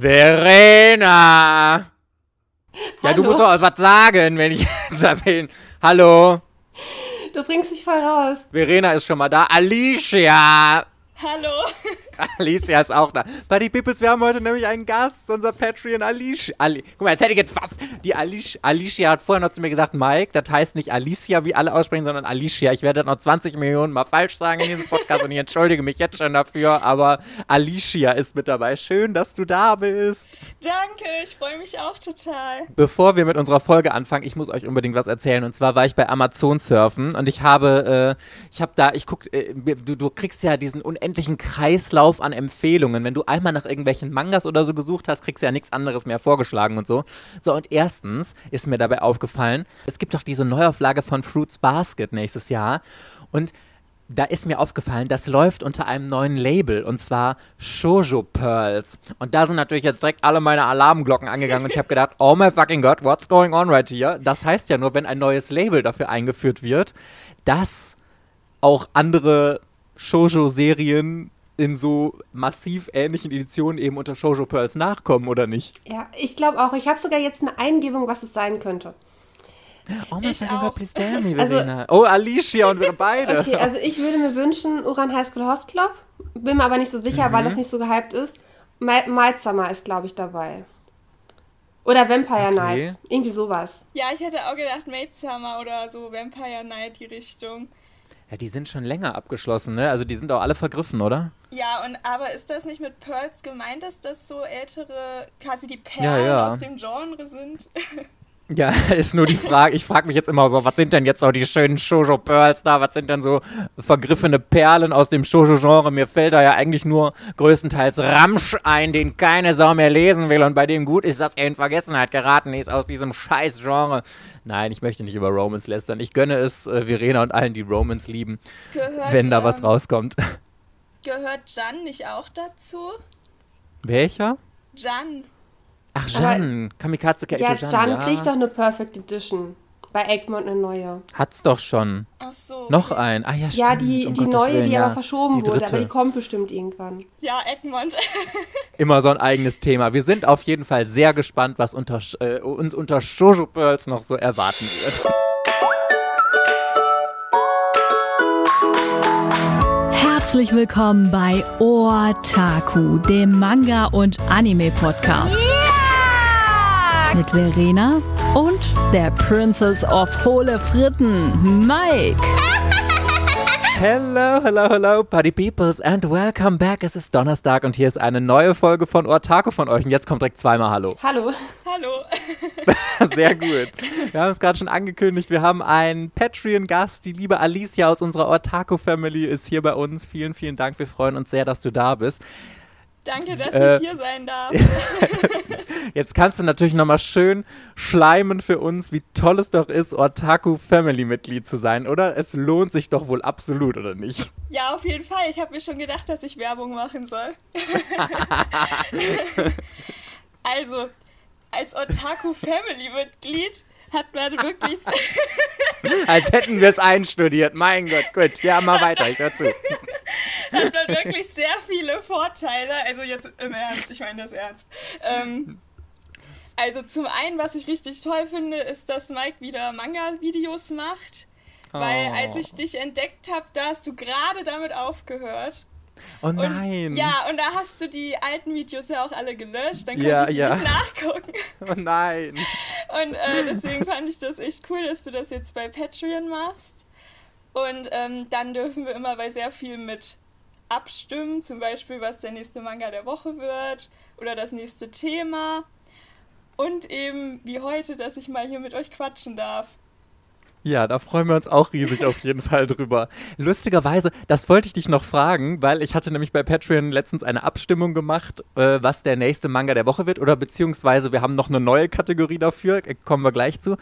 Verena! Ja, du musst doch was sagen, wenn ich jetzt erwähne. Hallo? Du bringst mich voll raus. Verena ist schon mal da. Alicia! Hallo. Alicia ist auch da. Buddy Peoples, wir haben heute nämlich einen Gast, unser Patreon Alicia. Ali Guck mal, jetzt hätte ich jetzt fast. Die Alicia, Alicia hat vorher noch zu mir gesagt, Mike, das heißt nicht Alicia, wie alle aussprechen, sondern Alicia. Ich werde das noch 20 Millionen Mal falsch sagen in diesem Podcast und ich entschuldige mich jetzt schon dafür, aber Alicia ist mit dabei. Schön, dass du da bist. Danke, ich freue mich auch total. Bevor wir mit unserer Folge anfangen, ich muss euch unbedingt was erzählen. Und zwar war ich bei Amazon surfen und ich habe, äh, ich habe da, ich guck, äh, du, du kriegst ja diesen unendlichen Kreislauf an Empfehlungen. Wenn du einmal nach irgendwelchen Mangas oder so gesucht hast, kriegst du ja nichts anderes mehr vorgeschlagen und so. So, und erstens ist mir dabei aufgefallen, es gibt doch diese Neuauflage von Fruits Basket nächstes Jahr. Und da ist mir aufgefallen, das läuft unter einem neuen Label und zwar Shoujo Pearls. Und da sind natürlich jetzt direkt alle meine Alarmglocken angegangen und ich habe gedacht, oh my fucking God, what's going on right here? Das heißt ja nur, wenn ein neues Label dafür eingeführt wird, dass auch andere Shoujo-Serien in so massiv ähnlichen Editionen eben unter Shoujo Pearls nachkommen, oder nicht? Ja, ich glaube auch. Ich habe sogar jetzt eine Eingebung, was es sein könnte. Oh auch. God, please tell me, Also- oh, Alicia und wir beide. Okay, also ich würde mir wünschen, Uran High School Host Club. Bin mir aber nicht so sicher, Mhm. weil das nicht so gehypt ist. Mild Summer ist, glaube ich, dabei. Oder Vampire Okay. Nights. Irgendwie sowas. Ja, ich hätte auch gedacht Maid Summer oder so Vampire Night die Richtung. Ja, die sind schon länger abgeschlossen, ne? Also die sind auch alle vergriffen, oder? Ja, und aber ist das nicht mit Pearls gemeint, dass das so ältere, quasi die Perlen Ja, ja. aus dem Genre sind? Ja, ist nur die Frage. Ich frage mich jetzt immer so, was sind denn jetzt so die schönen Shoujo Pearls da? Was sind denn so vergriffene Perlen aus dem Shoujo-Genre? Mir fällt da ja eigentlich nur größtenteils Ramsch ein, den keine Sau mehr lesen will und bei dem gut ist, dass er in Vergessenheit geraten ist aus diesem scheiß Genre. Nein, ich möchte nicht über Romans lästern. Ich gönne es äh, Verena und allen, die Romans lieben, Gehört, wenn da was ähm, rauskommt. Gehört Jan nicht auch dazu? Welcher? Jan. Ach, Aber- Jan. Kamikaze Kaito Ja, Jan. Jan ja. kriegt doch eine Perfect Edition. Bei Egmont eine neue. Hat's doch schon. Ach so. Noch ein. Ah ja, stimmt. Ja, die, um die Gottes neue, Willen, die ja. aber verschoben Die wurde, dritte. aber die kommt bestimmt irgendwann. Ja, Egmont. Immer so ein eigenes Thema. Wir sind auf jeden Fall sehr gespannt, was unter, äh, uns unter Shoujo Pearls noch so erwarten wird. Herzlich willkommen bei Otaku, dem Manga- und Anime-Podcast. Mit Verena und der Princess of Hohle Fritten, Mike. Hello, hello, hello, Party Peoples and welcome back. Es ist Donnerstag und hier ist eine neue Folge von Otaku von euch. Und jetzt kommt direkt zweimal Hallo. Hallo. Hallo. Sehr gut. Wir haben es gerade schon angekündigt. Wir haben einen Patreon-Gast. Die liebe Alicia aus unserer Otaku-Family ist hier bei uns. Vielen, vielen Dank. Wir freuen uns sehr, dass du da bist. Danke, dass Äh, ich hier sein darf. Jetzt kannst du natürlich nochmal schön schleimen für uns, wie toll es doch ist, Otaku-Family-Mitglied zu sein, oder? Es lohnt sich doch wohl absolut, oder nicht? Ja, auf jeden Fall. Ich habe mir schon gedacht, dass ich Werbung machen soll. also, als Otaku Family Mitglied hat man wirklich Als hätten wir es einstudiert. Mein Gott, gut. Ja, mal weiter, ich hör zu. hat man wirklich sehr viele Vorteile. Also jetzt im Ernst, ich meine das ernst. Ähm, also zum einen, was ich richtig toll finde, ist, dass Mike wieder Manga-Videos macht. Weil Oh. als ich dich entdeckt habe, da hast du gerade damit aufgehört. Oh Und, nein. Ja, und da hast du die alten Videos ja auch alle gelöscht. Dann konnte Ja, ich die ja. nicht nachgucken. Oh nein. Und äh, deswegen fand ich das echt cool, dass du das jetzt bei Patreon machst. Und ähm, dann dürfen wir immer bei sehr viel mit abstimmen, zum Beispiel, was der nächste Manga der Woche wird oder das nächste Thema. Und eben wie heute, dass ich mal hier mit euch quatschen darf. Ja, da freuen wir uns auch riesig auf jeden Fall drüber. Lustigerweise, das wollte ich dich noch fragen, weil ich hatte nämlich bei Patreon letztens eine Abstimmung gemacht, äh, was der nächste Manga der Woche wird oder beziehungsweise wir haben noch eine neue Kategorie dafür, äh, kommen wir gleich zu.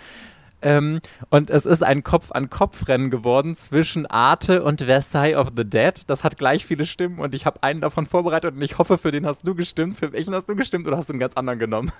Ähm, und es ist ein Kopf-an-Kopf-Rennen geworden zwischen Arte und Versailles of the Dead. Das hat gleich viele Stimmen und ich habe einen davon vorbereitet und ich hoffe, für den hast du gestimmt. Für welchen hast du gestimmt oder hast du einen ganz anderen genommen?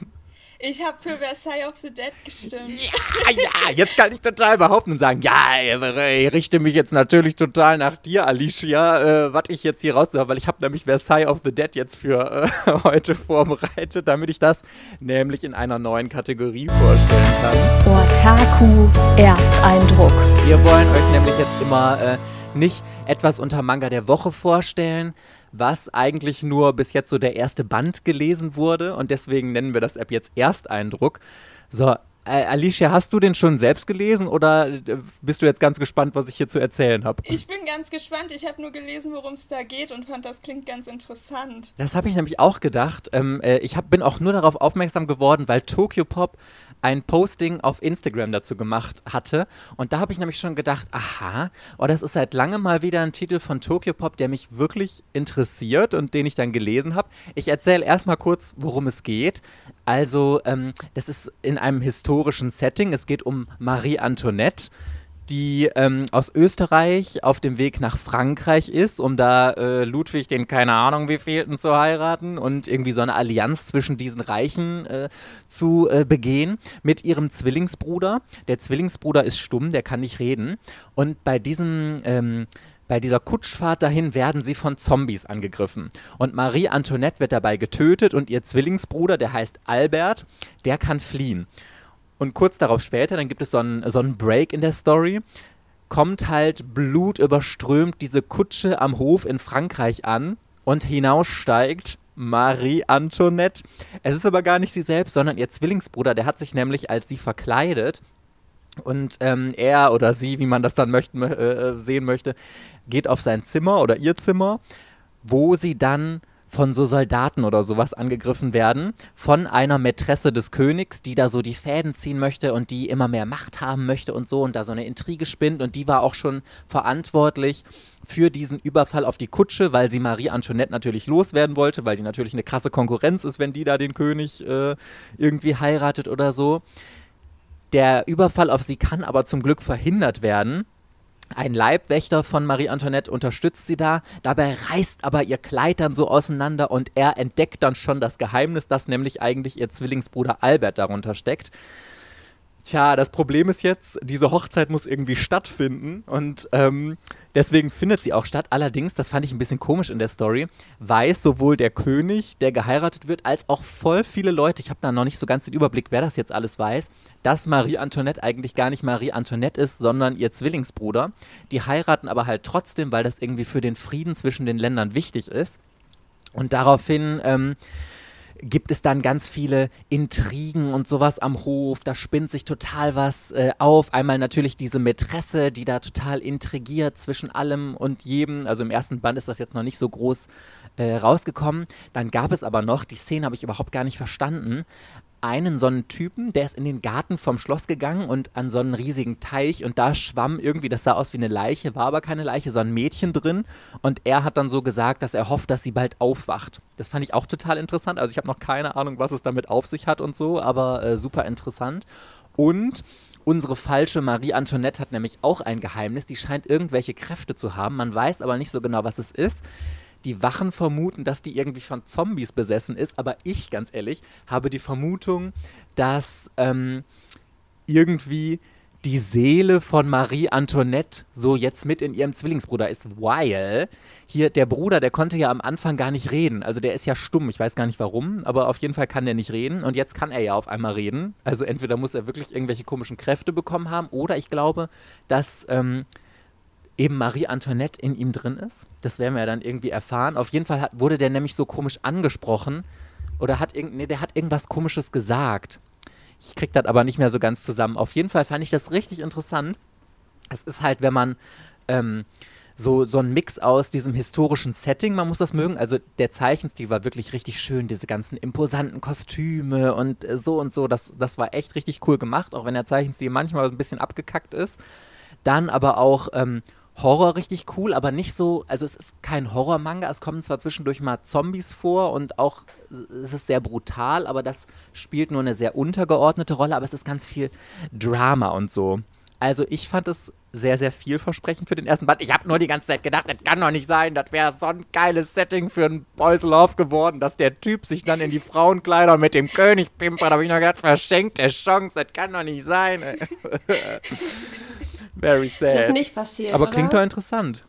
Ich habe für Versailles of the Dead gestimmt. Ja, ja, jetzt kann ich total behaupten und sagen, ja, ich richte mich jetzt natürlich total nach dir, Alicia, äh, was ich jetzt hier raus weil ich habe nämlich Versailles of the Dead jetzt für äh, heute vorbereitet, damit ich das nämlich in einer neuen Kategorie vorstellen kann. Otaku Ersteindruck. Wir wollen euch nämlich jetzt immer äh, nicht etwas unter Manga der Woche vorstellen, was eigentlich nur bis jetzt so der erste Band gelesen wurde und deswegen nennen wir das App jetzt Ersteindruck. So, Alicia, hast du den schon selbst gelesen oder äh, bist du jetzt ganz gespannt, was ich hier zu erzählen habe? Ich bin ganz gespannt. Ich habe nur gelesen, worum es da geht und fand, das klingt ganz interessant. Das habe ich nämlich auch gedacht. Ähm, äh, ich hab, bin auch nur darauf aufmerksam geworden, weil Tokyo Pop ein Posting auf Instagram dazu gemacht hatte. Und da habe ich nämlich schon gedacht, aha, oh, das ist seit langem mal wieder ein Titel von Tokyo Pop, der mich wirklich interessiert und den ich dann gelesen habe. Ich erzähle erstmal kurz, worum es geht. Also, ähm, das ist in einem historischen Setting. Es geht um Marie Antoinette die ähm, aus Österreich auf dem Weg nach Frankreich ist, um da äh, Ludwig den keine Ahnung wie fehlten zu heiraten und irgendwie so eine Allianz zwischen diesen Reichen äh, zu äh, begehen mit ihrem Zwillingsbruder. Der Zwillingsbruder ist stumm, der kann nicht reden. Und bei diesem ähm, bei dieser Kutschfahrt dahin werden sie von Zombies angegriffen. Und Marie Antoinette wird dabei getötet und ihr Zwillingsbruder, der heißt Albert, der kann fliehen. Und kurz darauf später, dann gibt es so einen, so einen Break in der Story, kommt halt blutüberströmt diese Kutsche am Hof in Frankreich an und hinaussteigt Marie Antoinette. Es ist aber gar nicht sie selbst, sondern ihr Zwillingsbruder, der hat sich nämlich als sie verkleidet. Und ähm, er oder sie, wie man das dann möchten, äh, sehen möchte, geht auf sein Zimmer oder ihr Zimmer, wo sie dann von so Soldaten oder sowas angegriffen werden, von einer Mätresse des Königs, die da so die Fäden ziehen möchte und die immer mehr Macht haben möchte und so und da so eine Intrige spinnt und die war auch schon verantwortlich für diesen Überfall auf die Kutsche, weil sie Marie Antoinette natürlich loswerden wollte, weil die natürlich eine krasse Konkurrenz ist, wenn die da den König äh, irgendwie heiratet oder so. Der Überfall auf sie kann aber zum Glück verhindert werden ein Leibwächter von Marie Antoinette unterstützt sie da, dabei reißt aber ihr Kleid dann so auseinander und er entdeckt dann schon das Geheimnis, dass nämlich eigentlich ihr Zwillingsbruder Albert darunter steckt. Tja, das Problem ist jetzt, diese Hochzeit muss irgendwie stattfinden und ähm, deswegen findet sie auch statt. Allerdings, das fand ich ein bisschen komisch in der Story, weiß sowohl der König, der geheiratet wird, als auch voll viele Leute, ich habe da noch nicht so ganz den Überblick, wer das jetzt alles weiß, dass Marie Antoinette eigentlich gar nicht Marie Antoinette ist, sondern ihr Zwillingsbruder. Die heiraten aber halt trotzdem, weil das irgendwie für den Frieden zwischen den Ländern wichtig ist. Und daraufhin ähm, gibt es dann ganz viele Intrigen und sowas am Hof. Da spinnt sich total was äh, auf. Einmal natürlich diese Mätresse, die da total intrigiert zwischen allem und jedem. Also im ersten Band ist das jetzt noch nicht so groß äh, rausgekommen. Dann gab es aber noch, die Szene habe ich überhaupt gar nicht verstanden, einen so einen Typen, der ist in den Garten vom Schloss gegangen und an so einen riesigen Teich und da schwamm irgendwie, das sah aus wie eine Leiche, war aber keine Leiche, so ein Mädchen drin und er hat dann so gesagt, dass er hofft, dass sie bald aufwacht. Das fand ich auch total interessant. Also ich habe noch keine Ahnung, was es damit auf sich hat und so, aber äh, super interessant. Und unsere falsche Marie Antoinette hat nämlich auch ein Geheimnis, die scheint irgendwelche Kräfte zu haben, man weiß aber nicht so genau, was es ist die Wachen vermuten, dass die irgendwie von Zombies besessen ist, aber ich, ganz ehrlich, habe die Vermutung, dass ähm, irgendwie die Seele von Marie Antoinette so jetzt mit in ihrem Zwillingsbruder ist, weil hier der Bruder, der konnte ja am Anfang gar nicht reden. Also der ist ja stumm, ich weiß gar nicht warum, aber auf jeden Fall kann der nicht reden und jetzt kann er ja auf einmal reden. Also entweder muss er wirklich irgendwelche komischen Kräfte bekommen haben oder ich glaube, dass ähm, eben Marie Antoinette in ihm drin ist. Das werden wir ja dann irgendwie erfahren. Auf jeden Fall hat, wurde der nämlich so komisch angesprochen oder hat irgend, nee, der hat irgendwas komisches gesagt. Ich krieg das aber nicht mehr so ganz zusammen. Auf jeden Fall fand ich das richtig interessant. Es ist halt, wenn man ähm, so, so ein Mix aus diesem historischen Setting, man muss das mögen. Also der Zeichenstil war wirklich richtig schön, diese ganzen imposanten Kostüme und äh, so und so. Das, das war echt richtig cool gemacht, auch wenn der Zeichenstil manchmal ein bisschen abgekackt ist. Dann aber auch ähm, Horror richtig cool, aber nicht so, also es ist kein Horror-Manga, es kommen zwar zwischendurch mal Zombies vor und auch es ist sehr brutal, aber das spielt nur eine sehr untergeordnete Rolle, aber es ist ganz viel Drama und so. Also ich fand es sehr, sehr vielversprechend für den ersten Band. Ich habe nur die ganze Zeit gedacht, das kann doch nicht sein. Das wäre so ein geiles Setting für einen Boys Love geworden, dass der Typ sich dann in die Frauenkleider mit dem König pimpert. Da habe ich noch gedacht, verschenkte Chance, das kann doch nicht sein. Very sad. Das ist nicht passiert. Aber oder? klingt doch interessant.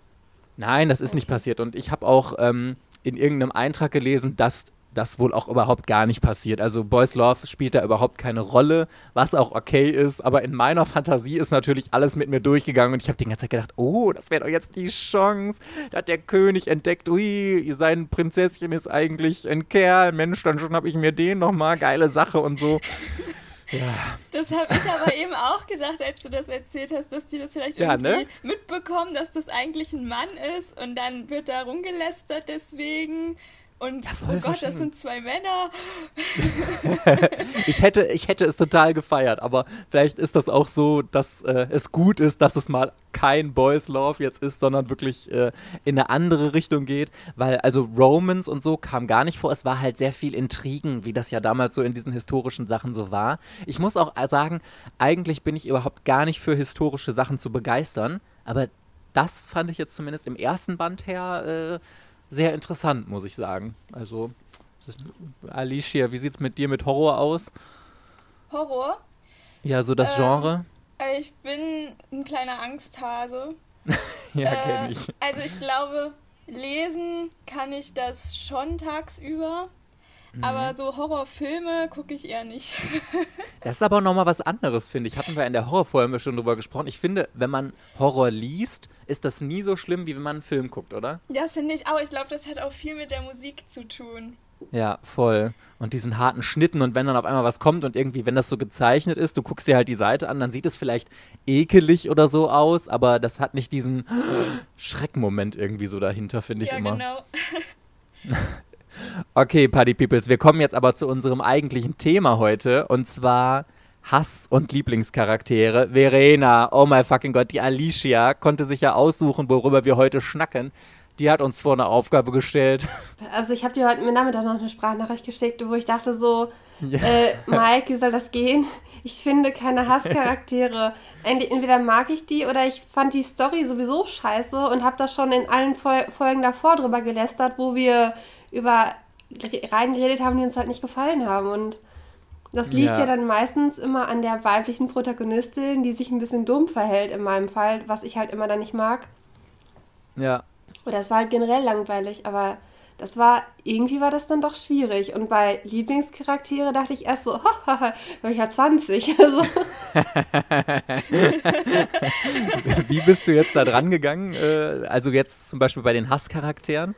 Nein, das ist nicht passiert. Und ich habe auch ähm, in irgendeinem Eintrag gelesen, dass das wohl auch überhaupt gar nicht passiert. Also Boys Love spielt da überhaupt keine Rolle, was auch okay ist. Aber in meiner Fantasie ist natürlich alles mit mir durchgegangen und ich habe die ganze Zeit gedacht, oh, das wäre doch jetzt die Chance. Da hat der König entdeckt, ui, sein Prinzesschen ist eigentlich ein Kerl. Mensch, dann schon habe ich mir den nochmal. Geile Sache und so. Ja. Das habe ich aber eben auch gedacht, als du das erzählt hast, dass die das vielleicht Ja, irgendwie ne? mitbekommen, dass das eigentlich ein Mann ist und dann wird da rumgelästert deswegen. Und Ja, voll oh Gott, das sind zwei Männer. Ich hätte, ich hätte es total gefeiert, aber vielleicht ist das auch so, dass äh, es gut ist, dass es mal kein Boys Love jetzt ist, sondern wirklich äh, in eine andere Richtung geht, weil also Romans und so kam gar nicht vor. Es war halt sehr viel Intrigen, wie das ja damals so in diesen historischen Sachen so war. Ich muss auch sagen, eigentlich bin ich überhaupt gar nicht für historische Sachen zu begeistern, aber das fand ich jetzt zumindest im ersten Band her äh, sehr interessant, muss ich sagen. Also, Alicia, wie sieht's mit dir mit Horror aus? Horror. Ja, so das Ähm, Genre? Äh, Ich bin ein kleiner Angsthase. Ja, Äh, kenn ich. Also ich glaube, lesen kann ich das schon tagsüber. Mhm. Aber so Horrorfilme gucke ich eher nicht. Das ist aber nochmal was anderes, finde ich. Hatten wir in der Horrorfolge schon drüber gesprochen. Ich finde, wenn man Horror liest, ist das nie so schlimm, wie wenn man einen Film guckt, oder? Das finde ich auch. Ich glaube, das hat auch viel mit der Musik zu tun. Ja, voll. Und diesen harten Schnitten und wenn dann auf einmal was kommt und irgendwie, wenn das so gezeichnet ist, du guckst dir halt die Seite an, dann sieht es vielleicht ekelig oder so aus, aber das hat nicht diesen Schreckmoment irgendwie so dahinter, finde ich ja, immer. genau. Okay, Party Peoples, wir kommen jetzt aber zu unserem eigentlichen Thema heute und zwar Hass und Lieblingscharaktere. Verena, oh my fucking Gott, die Alicia konnte sich ja aussuchen, worüber wir heute schnacken. Die hat uns vor eine Aufgabe gestellt. Also ich habe dir heute Nachmittag noch eine Sprachnachricht geschickt, wo ich dachte so, Ja. äh, Mike, wie soll das gehen? Ich finde keine Hasscharaktere. Ent- Entweder mag ich die oder ich fand die Story sowieso scheiße und habe da schon in allen Fol Folgen davor drüber gelästert, wo wir über reingeredet haben, die uns halt nicht gefallen haben. Und das liegt Ja. ja. dann meistens immer an der weiblichen Protagonistin, die sich ein bisschen dumm verhält in meinem Fall, was ich halt immer dann nicht mag. Ja. Oder es war halt generell langweilig, aber das war, irgendwie war das dann doch schwierig. Und bei Lieblingscharaktere dachte ich erst so, hahaha, war ich ja 20. Also, Wie bist du jetzt da dran gegangen? Äh, also jetzt zum Beispiel bei den Hasscharakteren?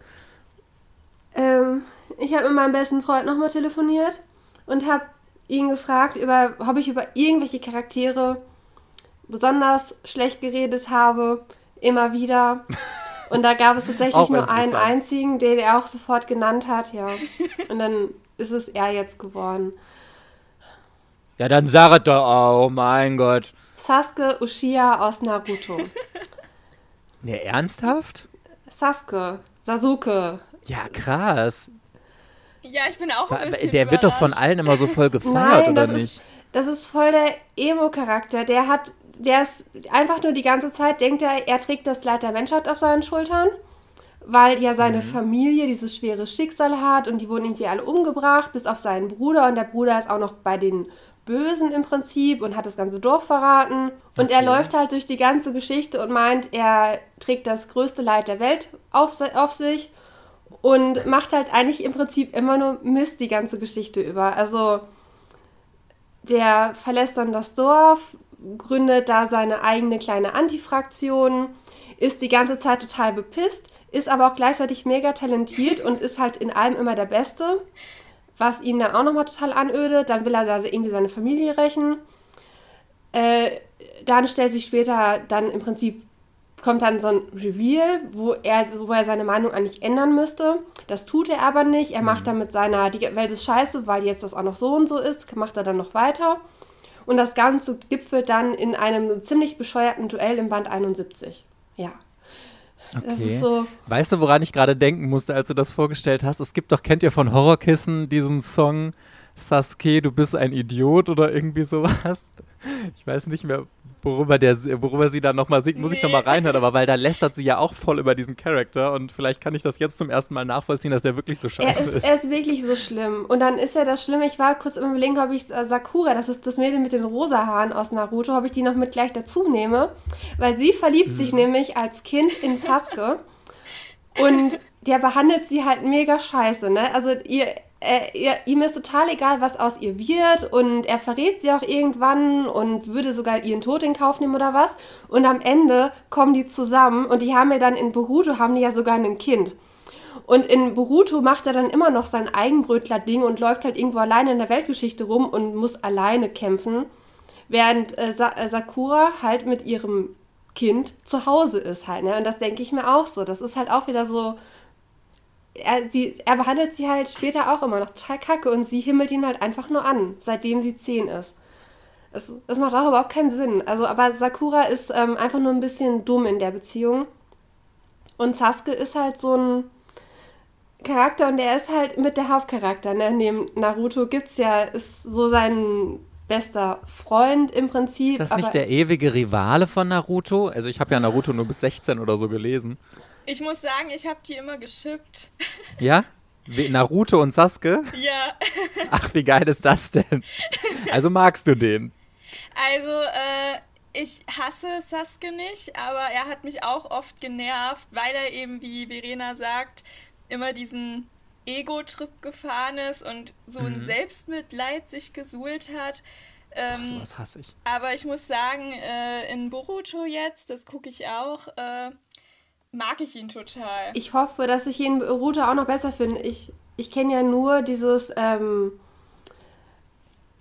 Ähm, ich habe mit meinem besten Freund nochmal telefoniert und habe ihn gefragt, über, ob ich über irgendwelche Charaktere besonders schlecht geredet habe, immer wieder. Und da gab es tatsächlich nur einen einzigen, den er auch sofort genannt hat, ja. Und dann ist es er jetzt geworden. Ja, dann sag es doch oh mein Gott. Sasuke Uchiha aus Naruto. Ne, ernsthaft? Sasuke, Sasuke. Ja, krass. Ja, ich bin auch ein bisschen Der wird doch von allen immer so voll gefeiert, Nein, oder das nicht? ist, das ist voll der Emo-Charakter. Der hat, der ist einfach nur die ganze Zeit, denkt er, er trägt das Leid der Menschheit auf seinen Schultern, weil ja seine Mhm. Familie dieses schwere Schicksal hat und die wurden irgendwie alle umgebracht, bis auf seinen Bruder und der Bruder ist auch noch bei den Bösen im Prinzip und hat das ganze Dorf verraten. Und er Okay. läuft halt durch die ganze Geschichte und meint, er trägt das größte Leid der Welt auf, auf sich und macht halt eigentlich im Prinzip immer nur Mist die ganze Geschichte über. Also der verlässt dann das Dorf, gründet da seine eigene kleine Antifraktion, ist die ganze Zeit total bepisst, ist aber auch gleichzeitig mega talentiert und ist halt in allem immer der Beste, was ihn dann auch nochmal total anödet. Dann will er also irgendwie seine Familie rächen. Äh, dann stellt sich später dann im Prinzip kommt dann so ein Reveal, wo er, wo er seine Meinung eigentlich ändern müsste. Das tut er aber nicht. Er macht dann mit seiner, die Welt ist scheiße, weil jetzt das auch noch so und so ist, macht er dann noch weiter. Und das Ganze gipfelt dann in einem ziemlich bescheuerten Duell im Band 71. Ja. Okay. so. Weißt du, woran ich gerade denken musste, als du das vorgestellt hast? Es gibt doch, kennt ihr von Horrorkissen diesen Song Sasuke, du bist ein Idiot oder irgendwie sowas? Ich weiß nicht mehr, worüber, der, worüber sie dann nochmal singt, muss nee. ich nochmal reinhören, aber weil da lästert sie ja auch voll über diesen Charakter und vielleicht kann ich das jetzt zum ersten Mal nachvollziehen, dass der wirklich so scheiße er ist, ist. Er ist wirklich so schlimm. Und dann ist ja das Schlimme, ich war kurz im Überlegen, ob ich äh, Sakura, das ist das Mädel mit den rosa Haaren aus Naruto, ob ich die noch mit gleich dazu nehme, weil sie verliebt hm. sich nämlich als Kind in Sasuke und der behandelt sie halt mega scheiße, ne? Also ihr äh, ihr, ihm ist total egal, was aus ihr wird und er verrät sie auch irgendwann und würde sogar ihren Tod in Kauf nehmen oder was. Und am Ende kommen die zusammen und die haben ja dann in Boruto haben die ja sogar ein Kind. Und in Boruto macht er dann immer noch sein Eigenbrötler-Ding und läuft halt irgendwo alleine in der Weltgeschichte rum und muss alleine kämpfen. Während äh, Sa äh, Sakura halt mit ihrem Kind zu Hause ist halt. Ne? Und das denke ich mir auch so. Das ist halt auch wieder so er, sie, er behandelt sie halt später auch immer noch total kacke und sie himmelt ihn halt einfach nur an, seitdem sie zehn ist. Das, das macht auch überhaupt keinen Sinn. Also, aber Sakura ist ähm, einfach nur ein bisschen dumm in der Beziehung. Und Sasuke ist halt so ein Charakter und der ist halt mit der Hauptcharakter. Ne? Neben Naruto gibt's ja, ist so sein bester Freund im Prinzip. Ist das nicht der ewige Rivale von Naruto? Also ich habe ja Naruto nur bis 16 oder so gelesen. Ich muss sagen, ich habe die immer geschippt. Ja? Naruto und Sasuke? Ja. Ach, wie geil ist das denn? Also magst du den? Also, äh, ich hasse Sasuke nicht, aber er hat mich auch oft genervt, weil er eben, wie Verena sagt, immer diesen Ego-Trip gefahren ist und so mhm. ein Selbstmitleid sich gesuhlt hat. Ähm, Ach, sowas hasse ich. Aber ich muss sagen, äh, in Boruto jetzt, das gucke ich auch, äh, mag ich ihn total. Ich hoffe, dass ich ihn Naruto auch noch besser finde. Ich, ich kenne ja nur dieses, ähm,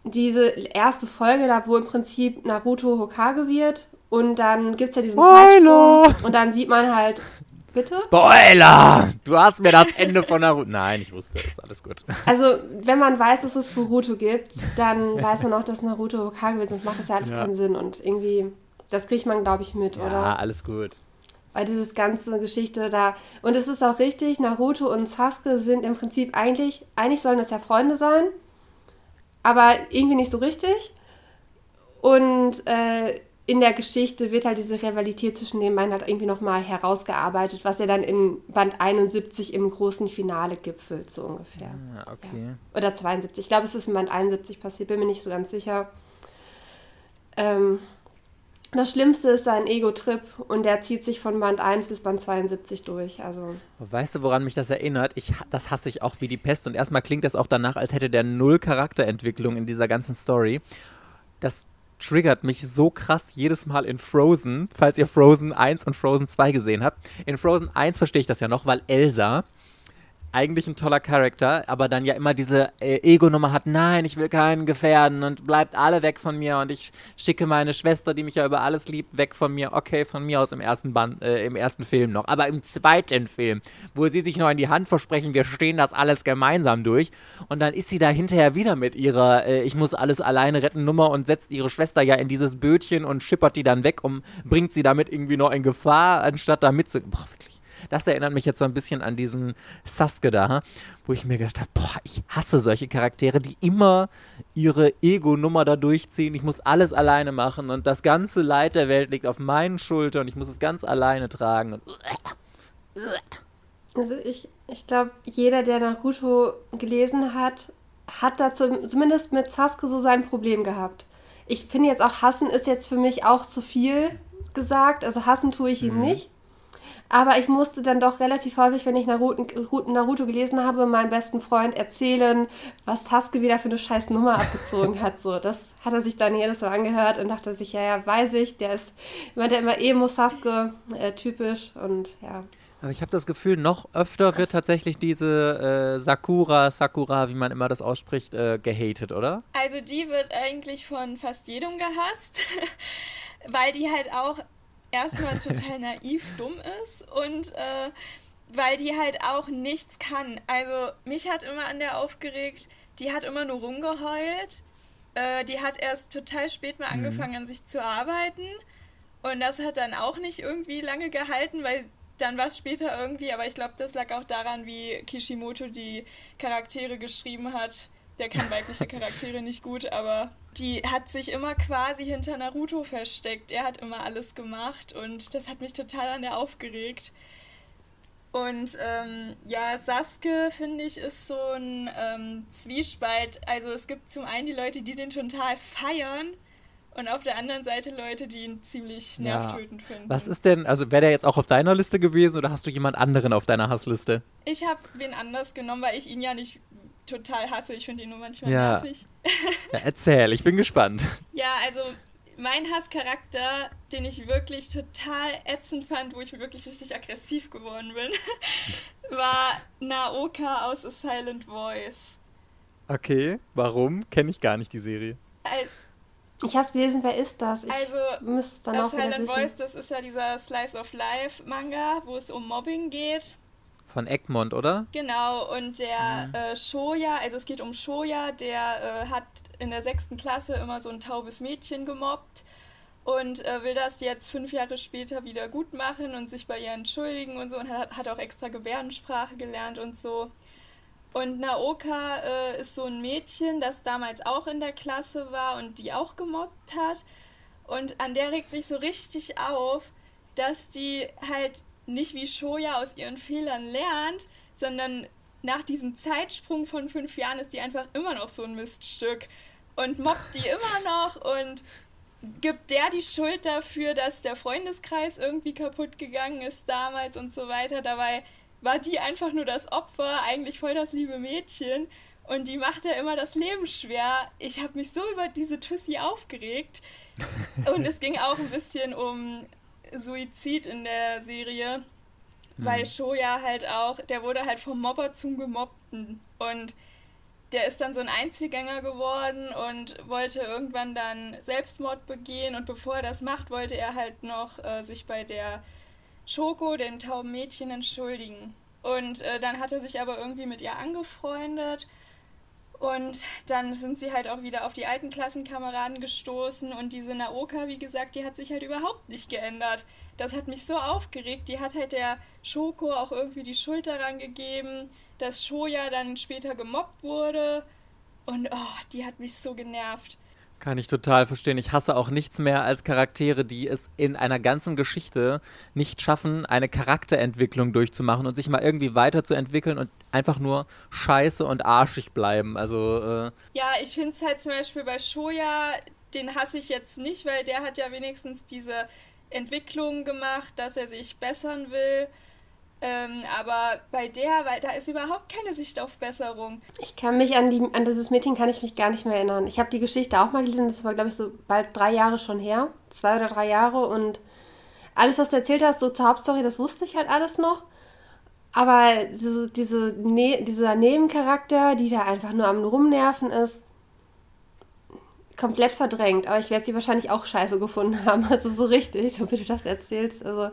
diese erste Folge, da wo im Prinzip Naruto Hokage wird und dann gibt es ja diesen Spoiler! und dann sieht man halt. Bitte? Spoiler! Du hast mir das Ende von Naruto. Nein, ich wusste es, alles gut. Also, wenn man weiß, dass es Boruto gibt, dann weiß man auch, dass Naruto Hokage wird, sonst macht das ja alles ja. keinen Sinn. Und irgendwie, das kriegt man, glaube ich, mit, ja, oder? Ja, alles gut. Weil dieses ganze Geschichte da. Und es ist auch richtig, Naruto und Sasuke sind im Prinzip eigentlich, eigentlich sollen das ja Freunde sein, aber irgendwie nicht so richtig. Und äh, in der Geschichte wird halt diese Rivalität zwischen den beiden halt irgendwie nochmal herausgearbeitet, was ja dann in Band 71 im großen Finale gipfelt, so ungefähr. Ah, okay. Ja. Oder 72. Ich glaube, es ist in Band 71 passiert, bin mir nicht so ganz sicher. Ähm, das Schlimmste ist sein Ego-Trip und der zieht sich von Band 1 bis Band 72 durch. Also. Weißt du, woran mich das erinnert? Ich, das hasse ich auch wie die Pest und erstmal klingt das auch danach, als hätte der null Charakterentwicklung in dieser ganzen Story. Das triggert mich so krass jedes Mal in Frozen, falls ihr Frozen 1 und Frozen 2 gesehen habt. In Frozen 1 verstehe ich das ja noch, weil Elsa eigentlich ein toller Charakter, aber dann ja immer diese äh, Ego-Nummer hat, nein, ich will keinen gefährden und bleibt alle weg von mir und ich schicke meine Schwester, die mich ja über alles liebt, weg von mir. Okay, von mir aus im ersten Band, äh, im ersten Film noch. Aber im zweiten Film, wo sie sich noch in die Hand versprechen, wir stehen das alles gemeinsam durch und dann ist sie da hinterher wieder mit ihrer äh, Ich muss alles alleine retten Nummer und setzt ihre Schwester ja in dieses Bötchen und schippert die dann weg und bringt sie damit irgendwie noch in Gefahr, anstatt da mitzugehen. Boah, wirklich das erinnert mich jetzt so ein bisschen an diesen Sasuke da, wo ich mir gedacht habe, boah, ich hasse solche Charaktere, die immer ihre Ego-Nummer da durchziehen. Ich muss alles alleine machen und das ganze Leid der Welt liegt auf meinen Schultern und ich muss es ganz alleine tragen. Also ich, ich glaube, jeder, der Naruto gelesen hat, hat da zumindest mit Sasuke so sein Problem gehabt. Ich finde jetzt auch, hassen ist jetzt für mich auch zu viel gesagt. Also hassen tue ich ihn mhm. nicht. Aber ich musste dann doch relativ häufig, wenn ich Naruto, Naruto gelesen habe, meinem besten Freund erzählen, was Sasuke wieder für eine scheiß Nummer abgezogen hat. So, das hat er sich dann jedes Mal angehört und dachte sich, ja, ja, weiß ich, der ist immer der immer Emo Sasuke äh, typisch und ja. Aber ich habe das Gefühl, noch öfter wird tatsächlich diese äh, Sakura, Sakura, wie man immer das ausspricht, äh, gehatet, oder? Also die wird eigentlich von fast jedem gehasst, weil die halt auch erstmal total naiv dumm ist und äh, weil die halt auch nichts kann. Also mich hat immer an der aufgeregt, die hat immer nur rumgeheult. Äh, die hat erst total spät mal mhm. angefangen, mhm. an sich zu arbeiten. Und das hat dann auch nicht irgendwie lange gehalten, weil dann war es später irgendwie, aber ich glaube, das lag auch daran, wie Kishimoto die Charaktere geschrieben hat, der kann weibliche Charaktere nicht gut, aber die hat sich immer quasi hinter Naruto versteckt. Er hat immer alles gemacht und das hat mich total an der aufgeregt. Und ähm, ja, Sasuke, finde ich, ist so ein ähm, Zwiespalt. Also es gibt zum einen die Leute, die den total feiern und auf der anderen Seite Leute, die ihn ziemlich nervtötend ja. finden. Was ist denn, also wäre der jetzt auch auf deiner Liste gewesen oder hast du jemand anderen auf deiner Hassliste? Ich habe wen anders genommen, weil ich ihn ja nicht total hasse. Ich finde ihn nur manchmal ja. nervig. Ja, erzähl, ich bin gespannt. Ja, also mein Hasscharakter, den ich wirklich total ätzend fand, wo ich wirklich richtig aggressiv geworden bin, war Naoka aus A Silent Voice. Okay, warum? Kenne ich gar nicht die Serie. Al ich habe es gelesen, wer ist das? Ich also, müsste es dann A Silent Voice, das ist ja dieser Slice of Life Manga, wo es um Mobbing geht. Von Egmont, oder? Genau, und der mhm. äh, Shoya, also es geht um Shoya, der äh, hat in der sechsten Klasse immer so ein taubes Mädchen gemobbt und äh, will das jetzt fünf Jahre später wieder gut machen und sich bei ihr entschuldigen und so und hat, hat auch extra Gebärdensprache gelernt und so. Und Naoka äh, ist so ein Mädchen, das damals auch in der Klasse war und die auch gemobbt hat. Und an der regt mich so richtig auf, dass die halt nicht wie Shoya aus ihren Fehlern lernt, sondern nach diesem Zeitsprung von fünf Jahren ist die einfach immer noch so ein Miststück und mobbt die immer noch und gibt der die Schuld dafür, dass der Freundeskreis irgendwie kaputt gegangen ist damals und so weiter. Dabei war die einfach nur das Opfer, eigentlich voll das liebe Mädchen. Und die macht ja immer das Leben schwer. Ich habe mich so über diese Tussi aufgeregt. Und es ging auch ein bisschen um Suizid in der Serie, mhm. weil Shoya halt auch, der wurde halt vom Mobber zum Gemobbten und der ist dann so ein Einzelgänger geworden und wollte irgendwann dann Selbstmord begehen und bevor er das macht, wollte er halt noch äh, sich bei der Schoko, dem tauben Mädchen, entschuldigen. Und äh, dann hat er sich aber irgendwie mit ihr angefreundet und dann sind sie halt auch wieder auf die alten Klassenkameraden gestoßen und diese Naoka, wie gesagt, die hat sich halt überhaupt nicht geändert. Das hat mich so aufgeregt. Die hat halt der Shoko auch irgendwie die Schuld daran gegeben, dass Shoya dann später gemobbt wurde. Und oh, die hat mich so genervt. Kann ich total verstehen. Ich hasse auch nichts mehr als Charaktere, die es in einer ganzen Geschichte nicht schaffen, eine Charakterentwicklung durchzumachen und sich mal irgendwie weiterzuentwickeln und einfach nur scheiße und arschig bleiben. Also. Äh ja, ich finde es halt zum Beispiel bei Shoya, den hasse ich jetzt nicht, weil der hat ja wenigstens diese Entwicklung gemacht, dass er sich bessern will. Ähm, aber bei der, weil da ist überhaupt keine Sicht auf Besserung. Ich kann mich an, die, an dieses Meeting kann ich mich gar nicht mehr erinnern. Ich habe die Geschichte auch mal gelesen, das war glaube ich so bald drei Jahre schon her, zwei oder drei Jahre und alles, was du erzählt hast, so zur Hauptstory, das wusste ich halt alles noch. Aber diese, diese ne dieser Nebencharakter, die da einfach nur am Rumnerven ist, komplett verdrängt. Aber ich werde sie wahrscheinlich auch scheiße gefunden haben. Also so richtig, so wie du das erzählst. Also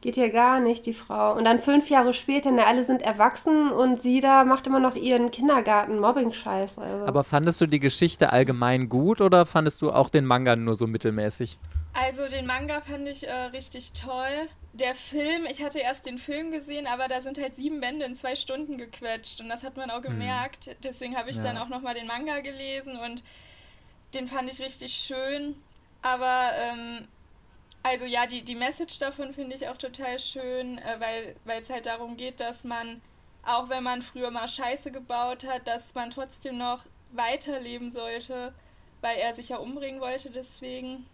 geht ja gar nicht, die Frau. Und dann fünf Jahre später, ne, alle sind erwachsen und sie da macht immer noch ihren Kindergarten-Mobbing-Scheiß. Also. Aber fandest du die Geschichte allgemein gut oder fandest du auch den Manga nur so mittelmäßig? Also den Manga fand ich äh, richtig toll. Der Film, ich hatte erst den Film gesehen, aber da sind halt sieben Bände in zwei Stunden gequetscht und das hat man auch hm. gemerkt. Hm. Deswegen habe ich ja. dann auch nochmal den Manga gelesen und den fand ich richtig schön. Aber ähm, also ja, die, die Message davon finde ich auch total schön, äh, weil es halt darum geht, dass man, auch wenn man früher mal Scheiße gebaut hat, dass man trotzdem noch weiterleben sollte, weil er sich ja umbringen wollte deswegen.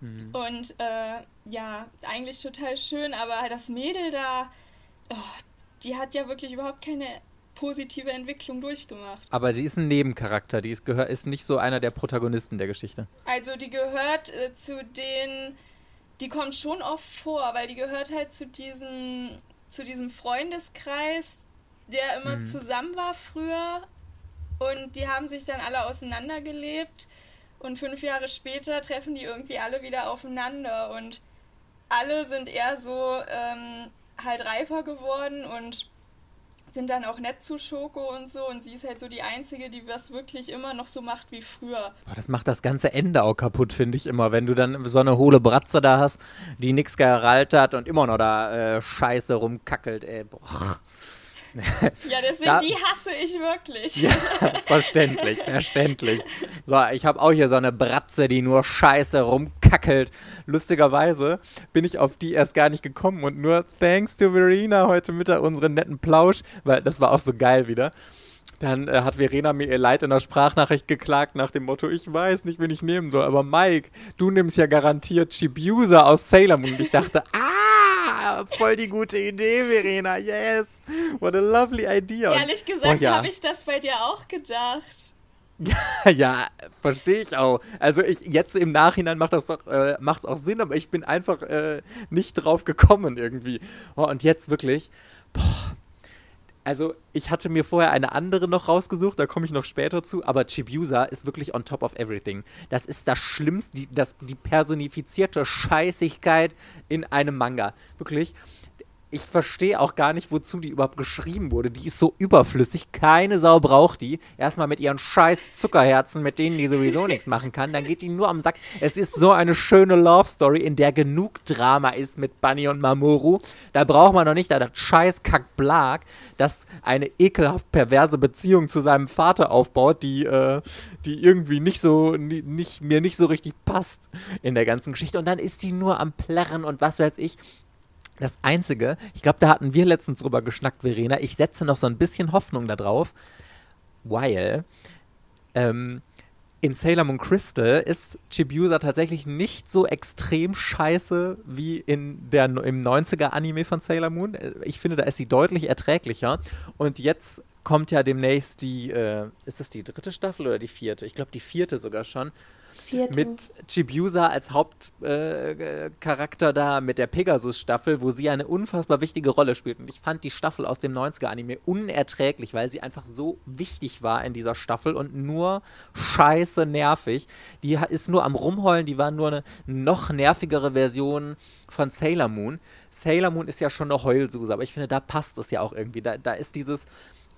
Mhm. Und äh, ja, eigentlich total schön, aber das Mädel da, oh, die hat ja wirklich überhaupt keine positive Entwicklung durchgemacht. Aber sie ist ein Nebencharakter, die ist, ist nicht so einer der Protagonisten der Geschichte. Also die gehört äh, zu den die kommt schon oft vor, weil die gehört halt zu diesem, zu diesem Freundeskreis, der immer mhm. zusammen war früher. Und die haben sich dann alle auseinandergelebt. Und fünf Jahre später treffen die irgendwie alle wieder aufeinander. Und alle sind eher so ähm, halt reifer geworden und sind dann auch nett zu Schoko und so. Und sie ist halt so die Einzige, die das wirklich immer noch so macht wie früher. Boah, das macht das ganze Ende auch kaputt, finde ich immer. Wenn du dann so eine hohle Bratze da hast, die nichts gerallt hat und immer noch da äh, scheiße rumkackelt, ey. Boah. Ja, deswegen, Da- die hasse ich wirklich. Ja, verständlich, verständlich. So, ich habe auch hier so eine Bratze, die nur scheiße rumkackelt. Lustigerweise bin ich auf die erst gar nicht gekommen und nur thanks to Verena heute Mittag unseren netten Plausch, weil das war auch so geil wieder. Dann äh, hat Verena mir ihr Leid in der Sprachnachricht geklagt nach dem Motto, ich weiß nicht, wen ich nehmen soll, aber Mike, du nimmst ja garantiert Chibiusa aus Sailor Moon. Und ich dachte, ah, voll die gute Idee, Verena, yes, what a lovely idea. Ehrlich gesagt Oh ja. habe ich das bei dir auch gedacht. Ja, verstehe ich auch. Also ich jetzt im Nachhinein macht das doch äh, macht's auch Sinn, aber ich bin einfach äh, nicht drauf gekommen irgendwie. Oh, und jetzt wirklich, boah. Also ich hatte mir vorher eine andere noch rausgesucht, da komme ich noch später zu, aber Chibiusa ist wirklich on top of everything. Das ist das Schlimmste, die, das, die personifizierte Scheißigkeit in einem Manga. Wirklich. Ich verstehe auch gar nicht, wozu die überhaupt geschrieben wurde. Die ist so überflüssig. Keine Sau braucht die. Erstmal mit ihren scheiß Zuckerherzen, mit denen die sowieso nichts machen kann. Dann geht die nur am Sack. Es ist so eine schöne Love Story, in der genug Drama ist mit Bunny und Mamoru. Da braucht man noch nicht da das scheiß Kackblag, das eine ekelhaft perverse Beziehung zu seinem Vater aufbaut, die, äh, die irgendwie nicht so, ni- nicht, mir nicht so richtig passt in der ganzen Geschichte. Und dann ist die nur am Plärren und was weiß ich. Das Einzige, ich glaube, da hatten wir letztens drüber geschnackt, Verena. Ich setze noch so ein bisschen Hoffnung darauf, weil ähm, in Sailor Moon Crystal ist Chibiusa tatsächlich nicht so extrem scheiße wie in der, im 90er-Anime von Sailor Moon. Äh, Ich finde, da ist sie deutlich erträglicher. Und jetzt kommt ja demnächst die, äh, ist es die dritte Staffel oder die vierte? Ich glaube, die vierte sogar schon Vierte. mit Chibiusa als Hauptcharakter äh, da mit der Pegasus-Staffel, wo sie eine unfassbar wichtige Rolle spielt. Und ich fand die Staffel aus dem 90er-Anime unerträglich, weil sie einfach so wichtig war in dieser Staffel und nur scheiße nervig. Die ist nur am Rumheulen, die war nur eine noch nervigere Version von Sailor Moon. Sailor Moon ist ja schon eine Heulsuse, aber ich finde, da passt es ja auch irgendwie. Da, da ist dieses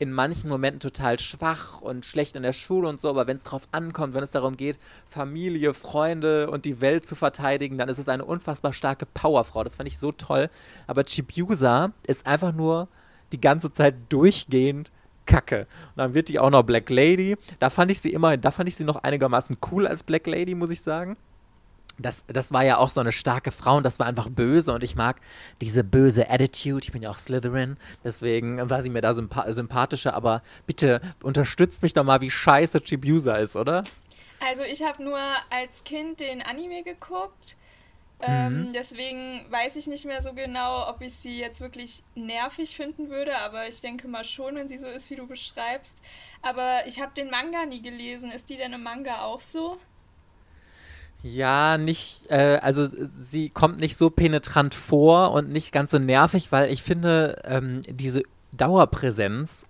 in manchen Momenten total schwach und schlecht in der Schule und so, aber wenn es drauf ankommt, wenn es darum geht, Familie, Freunde und die Welt zu verteidigen, dann ist es eine unfassbar starke Powerfrau. Das fand ich so toll. Aber Chibiusa ist einfach nur die ganze Zeit durchgehend Kacke. Und dann wird die auch noch Black Lady. Da fand ich sie immer, da fand ich sie noch einigermaßen cool als Black Lady, muss ich sagen. Das, das war ja auch so eine starke Frau und das war einfach böse und ich mag diese böse Attitude. Ich bin ja auch Slytherin, deswegen war sie mir da sympa sympathischer, aber bitte unterstützt mich doch mal, wie scheiße Chibiusa ist, oder? Also ich habe nur als Kind den Anime geguckt. Mhm. Ähm, deswegen weiß ich nicht mehr so genau, ob ich sie jetzt wirklich nervig finden würde, aber ich denke mal schon, wenn sie so ist, wie du beschreibst. Aber ich habe den Manga nie gelesen. Ist die denn im Manga auch so? Ja, nicht, äh, also sie kommt nicht so penetrant vor und nicht ganz so nervig, weil ich finde, ähm, diese Dauerpräsenz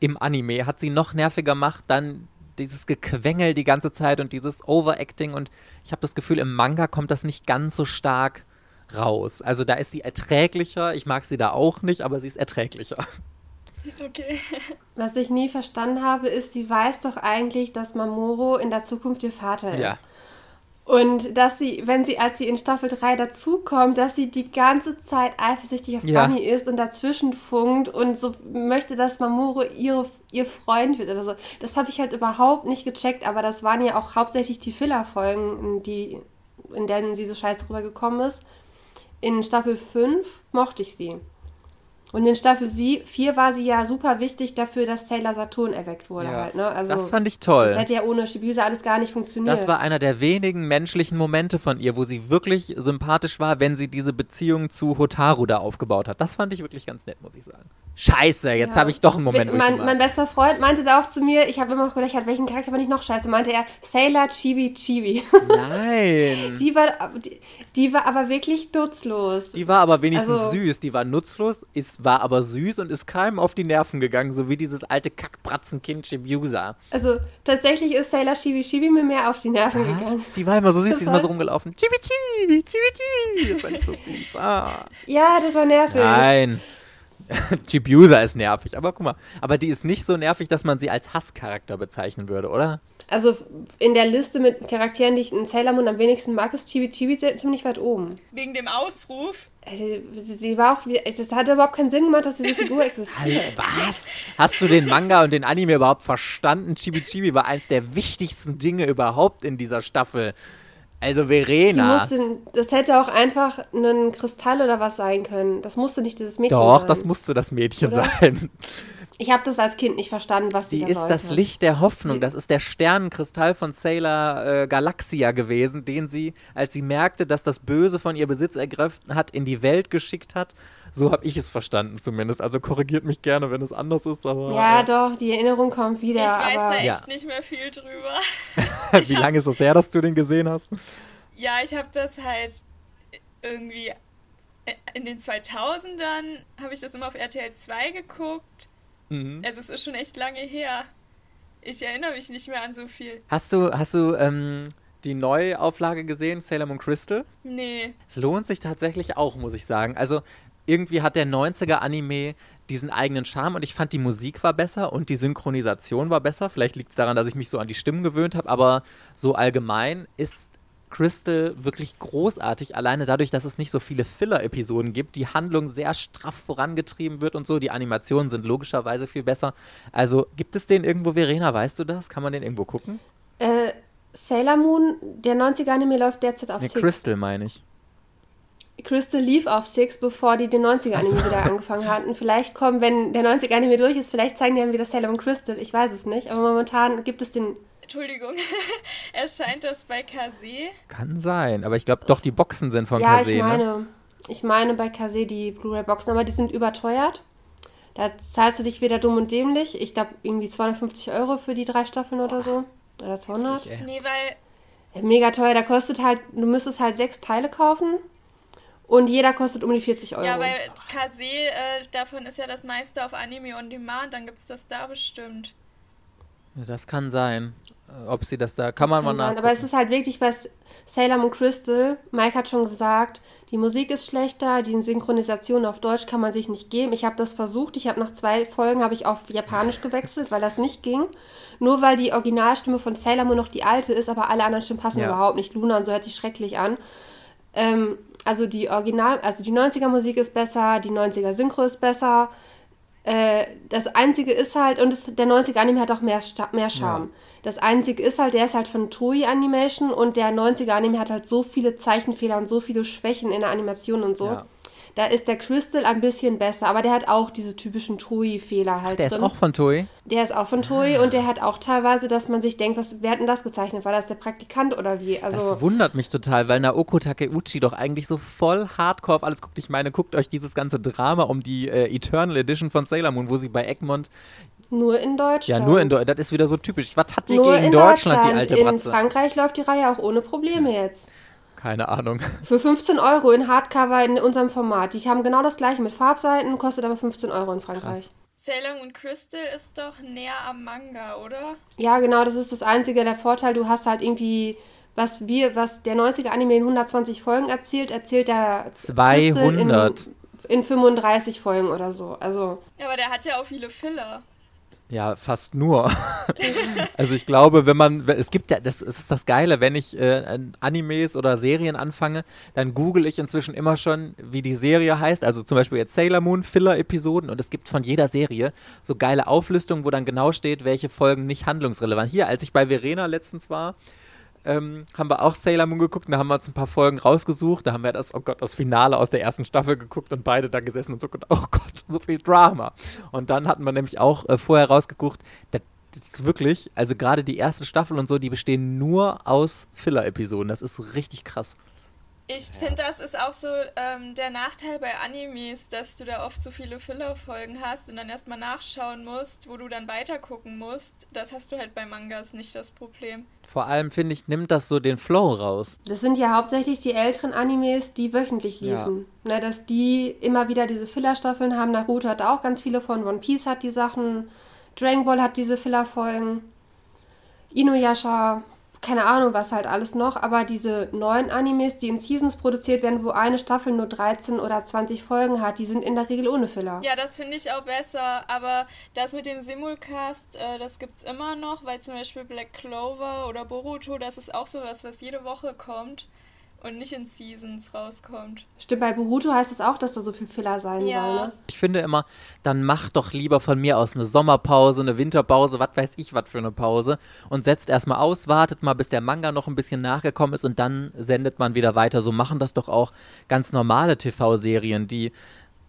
im Anime hat sie noch nerviger gemacht, dann dieses Gequengel die ganze Zeit und dieses Overacting und ich habe das Gefühl, im Manga kommt das nicht ganz so stark raus. Also da ist sie erträglicher, ich mag sie da auch nicht, aber sie ist erträglicher. Okay. Was ich nie verstanden habe, ist, sie weiß doch eigentlich, dass Mamoru in der Zukunft ihr Vater ist. Ja. Und dass sie, wenn sie, als sie in Staffel 3 dazukommt, dass sie die ganze Zeit eifersüchtig auf Ja. Bunny ist und dazwischen funkt und so möchte, dass Mamoru ihre, ihr Freund wird oder so. Das habe ich halt überhaupt nicht gecheckt, aber das waren ja auch hauptsächlich die Filler-Folgen, in die, in denen sie so scheiße rübergekommen ist. In Staffel 5 mochte ich sie. Und in Staffel 4 war sie ja super wichtig dafür, dass Sailor Saturn erweckt wurde Ja. halt, ne? Also, das fand ich toll. das hätte ja ohne Shibuya alles gar nicht funktioniert. Das war einer der wenigen menschlichen Momente von ihr, wo sie wirklich sympathisch war, wenn sie diese Beziehung zu Hotaru da aufgebaut hat. Das fand ich wirklich ganz nett, muss ich sagen. Scheiße, jetzt Ja. habe ich doch einen Moment, mein, mein bester Freund meinte da auch zu mir, ich habe immer noch gelächelt, welchen Charakter fand ich noch scheiße? Meinte er, Sailor Chibi Chibi. Nein. die, war, die, die war aber wirklich nutzlos. Die war aber wenigstens Also- süß. Die war nutzlos, ist, war aber süß und ist keinem auf die Nerven gegangen, so wie dieses alte Kackbratzenkind Chibiusa. Also tatsächlich ist Sailor Chibi Chibi mir mehr auf die Nerven gegangen. Die war immer so süß, Das die ist immer war- so rumgelaufen. Chibi Chibi, Chibi Chibi. Das fand ich so süß. Ah. Ja, das war nervig. Nein. Chibiusa ist nervig, aber guck mal. Aber die ist nicht so nervig, dass man sie als Hasscharakter bezeichnen würde, oder? Also in der Liste mit Charakteren, die ich in Sailor Moon am wenigsten mag, ist Chibi Chibi ziemlich weit oben. Wegen dem Ausruf. Äh, Sie war auch, das hat überhaupt keinen Sinn gemacht, dass diese Figur existiert. Was? Hast du den Manga und den Anime überhaupt verstanden? Chibi Chibi war eins der wichtigsten Dinge überhaupt in dieser Staffel. Also Verena. musste, das hätte auch einfach ein Kristall oder was sein können. Das musste nicht dieses Mädchen Doch, sein. das musste das Mädchen Oder? sein. Ich habe das als Kind nicht verstanden, was die Die da ist das sollte. Licht der Hoffnung. Das ist der Sternenkristall von Sailor äh, Galaxia gewesen, den sie, als sie merkte, dass das Böse von ihr Besitz ergriffen hat, in die Welt geschickt hat. So habe ich es verstanden zumindest. Also korrigiert mich gerne, wenn es anders ist. Aber Ja, äh, doch, die Erinnerung kommt wieder. ich weiß aber da echt Ja. nicht mehr viel drüber. wie lange ist es her, dass du den gesehen hast? Ja, ich habe das halt irgendwie in den 2000ern habe ich das immer auf RTL 2 geguckt. Mhm. Also es ist schon echt lange her. Ich erinnere mich nicht mehr an so viel. Hast du, hast du ähm, die Neuauflage gesehen, Sailor Moon Crystal? Nee. Es lohnt sich tatsächlich auch, muss ich sagen. Also irgendwie hat der 90er-Anime diesen eigenen Charme und ich fand die Musik war besser und die Synchronisation war besser. Vielleicht liegt es daran, dass ich mich so an die Stimmen gewöhnt habe, aber so allgemein ist Crystal wirklich großartig, alleine dadurch, dass es nicht so viele Filler-Episoden gibt, die Handlung sehr straff vorangetrieben wird und so. Die Animationen sind logischerweise viel besser. Also gibt es den irgendwo, Verena, weißt du das? Kann man den irgendwo gucken? äh, Sailor Moon, der 90er-Anime läuft derzeit auf Ne, Six. Crystal meine ich. Crystal lief auf Six, bevor die den 90er-Anime wieder angefangen hatten. Vielleicht kommen, wenn der 90er-Anime durch ist, vielleicht zeigen die dann wieder Sailor Moon Crystal. Ich weiß es nicht. Aber momentan gibt es den. Entschuldigung. Erscheint das bei Kase? Kann sein, aber ich glaube doch, die Boxen sind von ja, Kase, ich ne? meine. Ich meine bei Kase die Blu-ray-Boxen, aber die sind überteuert. Da zahlst du dich wieder dumm und dämlich. Ich glaube, irgendwie 250 Euro für die drei Staffeln oder so. Oder 200. Ich, ey. Nee, weil Ja, Mega teuer. Da kostet halt, du müsstest halt sechs Teile kaufen. Und jeder kostet um die 40 Euro. Ja, weil Kase, äh, davon ist ja das meiste auf Anime on Demand, dann gibt's das da bestimmt. Ja, Das kann sein. Äh, Ob sie das da. Kann man Kann mal sein. nach. Aber es ist halt wirklich bei Sailor Moon Crystal, Mike hat schon gesagt, die Musik ist schlechter, die Synchronisation auf Deutsch kann man sich nicht geben. Ich habe das versucht, ich habe nach zwei Folgen habe ich auf Japanisch gewechselt, weil das nicht ging. Nur weil die Originalstimme von Sailor Moon noch die alte ist, aber alle anderen Stimmen passen Ja. überhaupt nicht. Luna und so hört sich schrecklich an. Ähm, also die Original, also die 90er Musik ist besser, die 90er Synchro ist besser. Äh, das Einzige ist halt, und es, der 90er Anime hat auch mehr, mehr Charme. Das Einzige ist halt, der ist halt von Toei Animation und der 90er Anime hat halt so viele Zeichenfehler und so viele Schwächen in der Animation und so. Ja. Da ist der Crystal ein bisschen besser, aber der hat auch diese typischen Toei-Fehler halt Der ist drin. auch von Toei. der ist auch von Toei und der hat auch teilweise, dass man sich denkt, was, wer hat denn das gezeichnet? War das der Praktikant oder wie? Also, Das wundert mich total, weil Naoko Takeuchi doch eigentlich so voll hardcore auf alles guckt. Ich meine, guckt euch dieses ganze Drama um die äh, Eternal Edition von Sailor Moon, wo sie bei Egmont. Nur in Deutschland. Ja, nur in Deutschland. Das ist wieder so typisch. Was hat die Nur gegen in Deutschland, die Deutschland. alte In Bratze? Frankreich läuft die Reihe auch ohne Probleme jetzt. Keine Ahnung. Für 15 Euro in Hardcover in unserem Format. Die haben genau das gleiche mit Farbseiten, kostet aber 15 Euro in Frankreich. Krass. Sailor Moon Crystal ist doch näher am Manga, oder? Ja, genau, das ist das einzige, der Vorteil. Du hast halt irgendwie, was wir, was der 90er Anime in 120 Folgen erzählt, erzählt der Crystal 200. In, in 35 Folgen oder so. Also, Aber der hat ja auch viele Filler. Ja, fast nur. also ich glaube, wenn man, es gibt ja, das ist das Geile, wenn ich äh, an Animes oder Serien anfange, dann google ich inzwischen immer schon, wie die Serie heißt. Also zum Beispiel jetzt Sailor Moon, Filler-Episoden und es gibt von jeder Serie so geile Auflistungen, wo dann genau steht, welche Folgen nicht handlungsrelevant. Hier, als ich bei Verena letztens war, ähm, haben wir auch Sailor Moon geguckt da haben wir uns ein paar Folgen rausgesucht. Da haben wir das, oh Gott, das Finale aus der ersten Staffel geguckt und beide da gesessen und so, oh Gott, so viel Drama. Und dann hatten wir nämlich auch äh, vorher rausgeguckt, das ist wirklich, also gerade die erste Staffel und so, die bestehen nur aus Filler-Episoden. Das ist richtig krass. Ich finde, das ist auch so ähm, der Nachteil bei Animes, dass du da oft so viele Filler-Folgen hast und dann erstmal nachschauen musst, wo du dann weitergucken musst. Das hast du halt bei Mangas nicht das Problem. Vor allem, finde ich, nimmt das so den Flow raus. das sind ja hauptsächlich die älteren Animes, die wöchentlich Ja. liefen. Na, dass die immer wieder diese Filler-Staffeln haben. Naruto hat auch ganz viele von. One Piece hat die Sachen. Dragon Ball hat diese Filler-Folgen. Inuyasha keine Ahnung, was halt alles noch, aber diese neuen Animes, die in Seasons produziert werden, wo eine Staffel nur 13 oder 20 Folgen hat, die sind in der Regel ohne Filler. Ja, das finde ich auch besser, aber das mit dem Simulcast, äh, das gibt's immer noch, weil zum Beispiel Black Clover oder Boruto, das ist auch sowas, was jede Woche kommt und nicht in Seasons rauskommt. Stimmt, bei Boruto heißt es auch, dass da so viel Filler sein Ja. soll, ne? Ich finde immer, dann mach doch lieber von mir aus eine Sommerpause, eine Winterpause, was weiß ich, was für eine Pause und setzt erstmal aus, wartet mal, bis der Manga noch ein bisschen nachgekommen ist und dann sendet man wieder weiter. So machen das doch auch ganz normale TV-Serien, die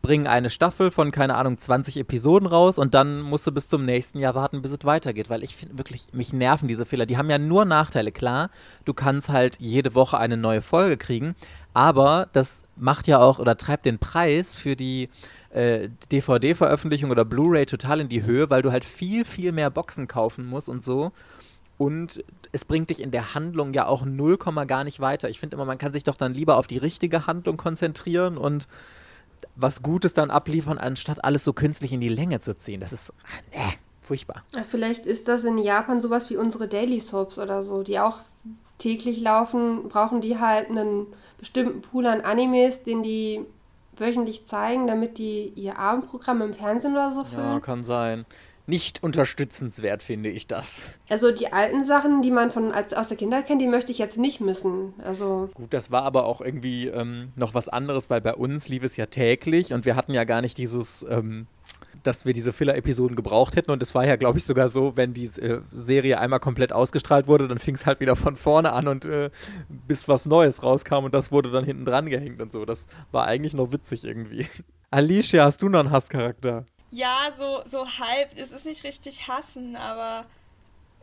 bringen eine Staffel von, keine Ahnung, 20 Episoden raus und dann musst du bis zum nächsten Jahr warten, bis es weitergeht, weil ich finde wirklich, mich nerven diese Fehler. Die haben ja nur Nachteile, klar. Du kannst halt jede Woche eine neue Folge kriegen, aber das macht ja auch oder treibt den Preis für die äh, DVD-Veröffentlichung oder Blu-ray total in die Höhe, weil du halt viel, viel mehr Boxen kaufen musst und so. Und es bringt dich in der Handlung ja auch 0, gar nicht weiter. Ich finde immer, man kann sich doch dann lieber auf die richtige Handlung konzentrieren und was Gutes dann abliefern, anstatt alles so künstlich in die Länge zu ziehen. Das ist, nee, furchtbar. Ja, Vielleicht ist das in Japan sowas wie unsere Daily Soaps oder so, die auch täglich laufen, brauchen die halt einen bestimmten Pool an Animes, den die wöchentlich zeigen, damit die ihr Abendprogramm im Fernsehen oder so Ja, füllen. kann sein. Nicht unterstützenswert, finde ich das. Also die alten Sachen, die man von als, aus der Kindheit kennt, die möchte ich jetzt nicht missen. Also Gut, das war aber auch irgendwie ähm, noch was anderes, weil bei uns lief es ja täglich und wir hatten ja gar nicht dieses, ähm, dass wir diese Filler-Episoden gebraucht hätten. Und es war ja, glaube ich, sogar so, wenn die äh, Serie einmal komplett ausgestrahlt wurde, dann fing es halt wieder von vorne an und äh, bis was Neues rauskam und das wurde dann hinten dran gehängt und so. Das war eigentlich noch witzig irgendwie. Alicia, hast du noch einen Hasscharakter? Ja, so, so halb. Es ist nicht richtig hassen, aber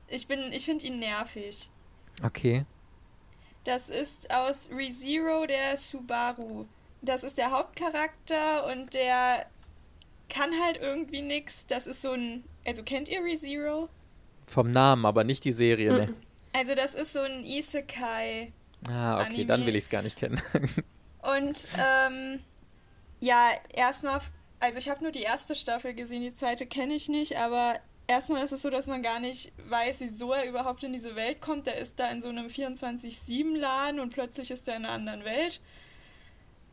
ich bin, ich finde ihn nervig. Okay. Das ist aus ReZero der Subaru. Das ist der Hauptcharakter und der kann halt irgendwie nix. Das ist so ein. Also kennt ihr ReZero? Vom Namen, aber nicht die Serie, ne? Also das ist so ein Isekai. Ah, okay, Anime. dann will ich es gar nicht kennen. Und ähm, ja, erstmal, also ich habe nur die erste Staffel gesehen, die zweite kenne ich nicht, aber erstmal ist es so, dass man gar nicht weiß, wieso er überhaupt in diese Welt kommt. Er ist da in so einem 24-7-Laden und plötzlich ist er in einer anderen Welt.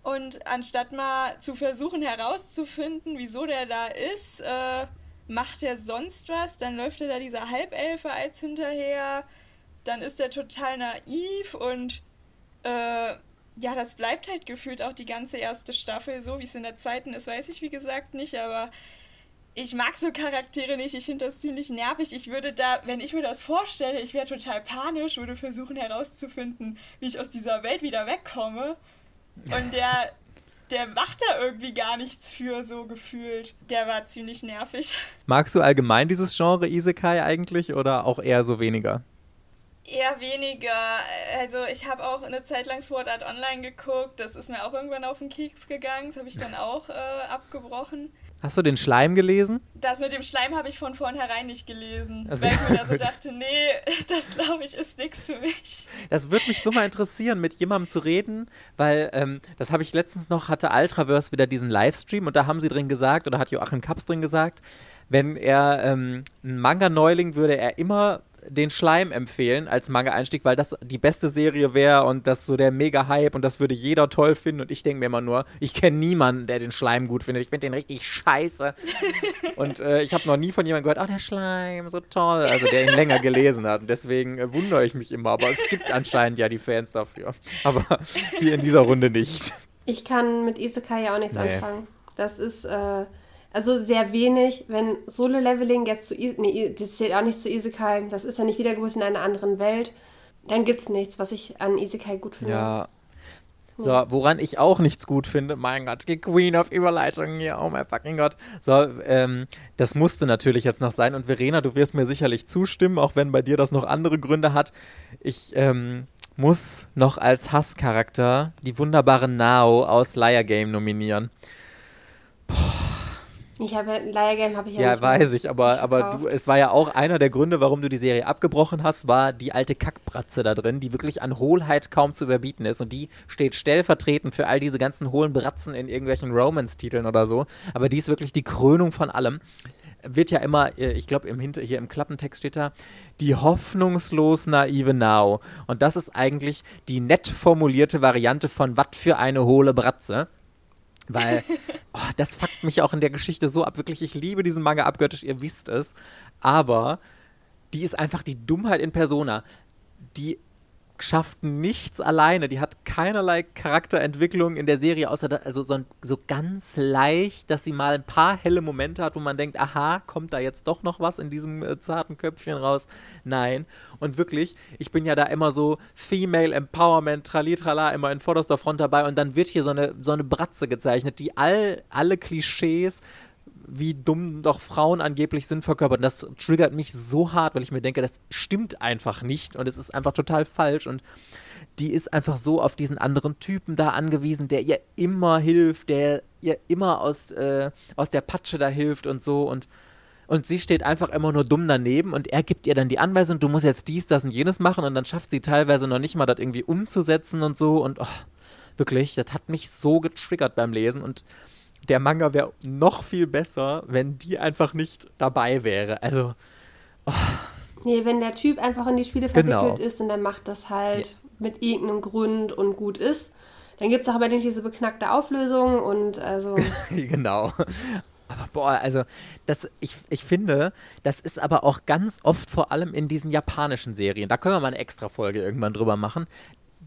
Und anstatt mal zu versuchen herauszufinden, wieso der da ist, äh, macht er sonst was. Dann läuft er da dieser Halbelfe als hinterher. Dann ist er total naiv und äh, ja, das bleibt halt gefühlt auch die ganze erste Staffel so, wie es in der zweiten ist, weiß ich wie gesagt nicht, aber ich mag so Charaktere nicht, ich finde das ziemlich nervig. Ich würde da, wenn ich mir das vorstelle, ich wäre total panisch, würde versuchen herauszufinden, wie ich aus dieser Welt wieder wegkomme. Und der, der macht da irgendwie gar nichts für, so gefühlt. Der war ziemlich nervig. Magst du allgemein dieses Genre Isekai eigentlich oder auch eher so weniger? Eher weniger. Also ich habe auch eine Zeit lang Sword Art Online geguckt. Das ist mir auch irgendwann auf den Keks gegangen. Das habe ich dann auch äh, abgebrochen. Hast du den Schleim gelesen? Das mit dem Schleim habe ich von vornherein nicht gelesen. Also, weil ich mir da so dachte, nee, das glaube ich ist nichts für mich. Das würde mich so mal interessieren, mit jemandem zu reden, weil ähm, das habe ich letztens noch, hatte Ultraverse wieder diesen Livestream und da haben sie drin gesagt, oder hat Joachim Kaps drin gesagt, wenn er ähm, ein Manga-Neuling würde er immer den Schleim empfehlen als Manga-Einstieg, weil das die beste Serie wäre und das so der Mega-Hype und das würde jeder toll finden und ich denke mir immer nur, ich kenne niemanden, der den Schleim gut findet. Ich finde den richtig scheiße. und äh, ich habe noch nie von jemandem gehört, oh, der Schleim, so toll, also der ihn länger gelesen hat und deswegen äh, wundere ich mich immer, aber es gibt anscheinend ja die Fans dafür. Aber hier in dieser Runde nicht. ich kann mit Isekai ja auch nichts Nee. anfangen. Das ist äh, also sehr wenig, wenn Solo-Leveling jetzt zu nee, das zählt auch nicht zu Isekai, das ist ja nicht Wiedergeburt in einer anderen Welt, dann gibt's nichts, was ich an Isekai gut finde. Ja. So, woran ich auch nichts gut finde, mein Gott, die Queen of Überleitungen hier, oh mein fucking Gott. So, ähm, das musste natürlich jetzt noch sein und Verena, du wirst mir sicherlich zustimmen, auch wenn bei dir das noch andere Gründe hat. Ich ähm, muss noch als Hasscharakter die wunderbare Nao aus Liar Game nominieren. Ich habe Liar Game habe ich ja, Ja, nicht weiß ich, aber, aber du, es war ja auch einer der Gründe, warum du die Serie abgebrochen hast, war die alte Kackbratze da drin, die wirklich an Hohlheit kaum zu überbieten ist. Und die steht stellvertretend für all diese ganzen hohlen Bratzen in irgendwelchen Romance-Titeln oder so. Aber die ist wirklich die Krönung von allem. wird ja immer, äh, ich glaube, im Hinter hier im Klappentext steht da, die hoffnungslos naive Now. Und das ist eigentlich die nett formulierte Variante von was für eine hohle Bratze. Weil oh, das fuckt mich auch in der Geschichte so ab. Wirklich, ich liebe diesen Manga abgöttisch, ihr wisst es. Aber die ist einfach die Dummheit in Persona. Die schafft nichts alleine. Die hat keinerlei Charakterentwicklung in der Serie, außer da, also so, so ganz leicht, dass sie mal ein paar helle Momente hat, wo man denkt, aha, kommt da jetzt doch noch was in diesem äh, zarten Köpfchen raus? Nein. Und wirklich, ich bin ja da immer so Female Empowerment, tralitrala, immer in vorderster Front dabei und dann wird hier so eine, so eine Bratze gezeichnet, die all, alle Klischees wie dumm doch Frauen angeblich sind verkörpert. Und das triggert mich so hart, weil ich mir denke, das stimmt einfach nicht und es ist einfach total falsch. Und die ist einfach so auf diesen anderen Typen da angewiesen, der ihr immer hilft, der ihr immer aus, äh, aus der Patsche da hilft und so. Und und sie steht einfach immer nur dumm daneben und er gibt ihr dann die Anweisung, du musst jetzt dies, das und jenes machen. Und dann schafft sie teilweise noch nicht mal das irgendwie umzusetzen und so. Und oh, wirklich, das hat mich so getriggert beim Lesen. Und der Manga wäre noch viel besser, wenn die einfach nicht dabei wäre. Also. Oh. Nee, wenn der Typ einfach in die Spiele verwickelt genau. ist und der macht das halt ja. mit irgendeinem Grund und gut ist. Dann gibt es auch aber nicht diese beknackte Auflösung und also. genau. Aber boah, also das, ich, ich finde, das ist aber auch ganz oft vor allem in diesen japanischen Serien. Da können wir mal eine extra Folge irgendwann drüber machen.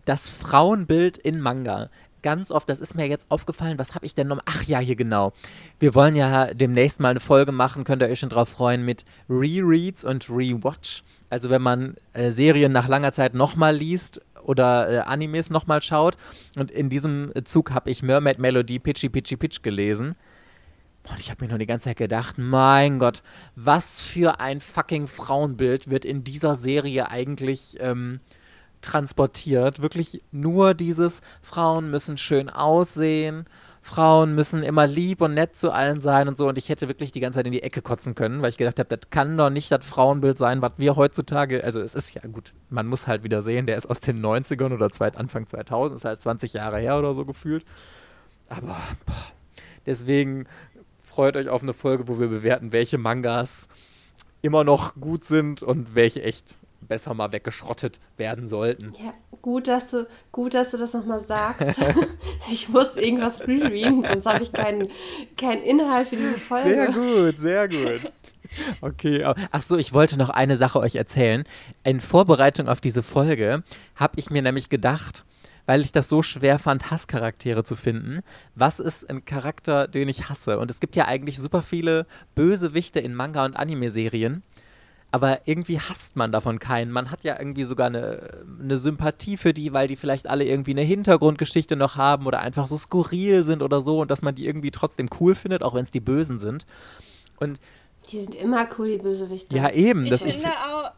Das Frauenbild in Manga ganz oft, das ist mir jetzt aufgefallen, was habe ich denn noch? Ach ja, hier genau. Wir wollen ja demnächst mal eine Folge machen, könnt ihr euch schon drauf freuen, mit Rereads und Rewatch. Also wenn man äh, Serien nach langer Zeit nochmal liest oder äh, Animes nochmal schaut. Und in diesem Zug habe ich Mermaid Melody Pitchy Pitchy Pitch gelesen. Und ich habe mir nur die ganze Zeit gedacht, mein Gott, was für ein fucking Frauenbild wird in dieser Serie eigentlich ähm, transportiert. Wirklich nur dieses, Frauen müssen schön aussehen, Frauen müssen immer lieb und nett zu allen sein und so. Und ich hätte wirklich die ganze Zeit in die Ecke kotzen können, weil ich gedacht habe, das kann doch nicht das Frauenbild sein, was wir heutzutage, also es ist ja gut, man muss halt wieder sehen, der ist aus den 90ern oder Anfang 2000, ist halt 20 Jahre her oder so gefühlt. Aber boah, deswegen freut euch auf eine Folge, wo wir bewerten, welche Mangas immer noch gut sind und welche echt besser mal weggeschrottet werden sollten. Ja, gut, dass du, gut, dass du das nochmal sagst. ich muss irgendwas rereaden, sonst habe ich keinen, keinen Inhalt für diese Folge. Sehr gut, sehr gut. Okay, ach so, ich wollte noch eine Sache euch erzählen. In Vorbereitung auf diese Folge habe ich mir nämlich gedacht, weil ich das so schwer fand, Hasscharaktere zu finden. Was ist ein Charakter, den ich hasse? Und es gibt ja eigentlich super viele Bösewichte in Manga- und Anime-Serien aber irgendwie hasst man davon keinen. Man hat ja irgendwie sogar eine, eine Sympathie für die, weil die vielleicht alle irgendwie eine Hintergrundgeschichte noch haben oder einfach so skurril sind oder so und dass man die irgendwie trotzdem cool findet, auch wenn es die Bösen sind. Und die sind immer cool, die Bösewichte. Ja, eben. Ich finde auch,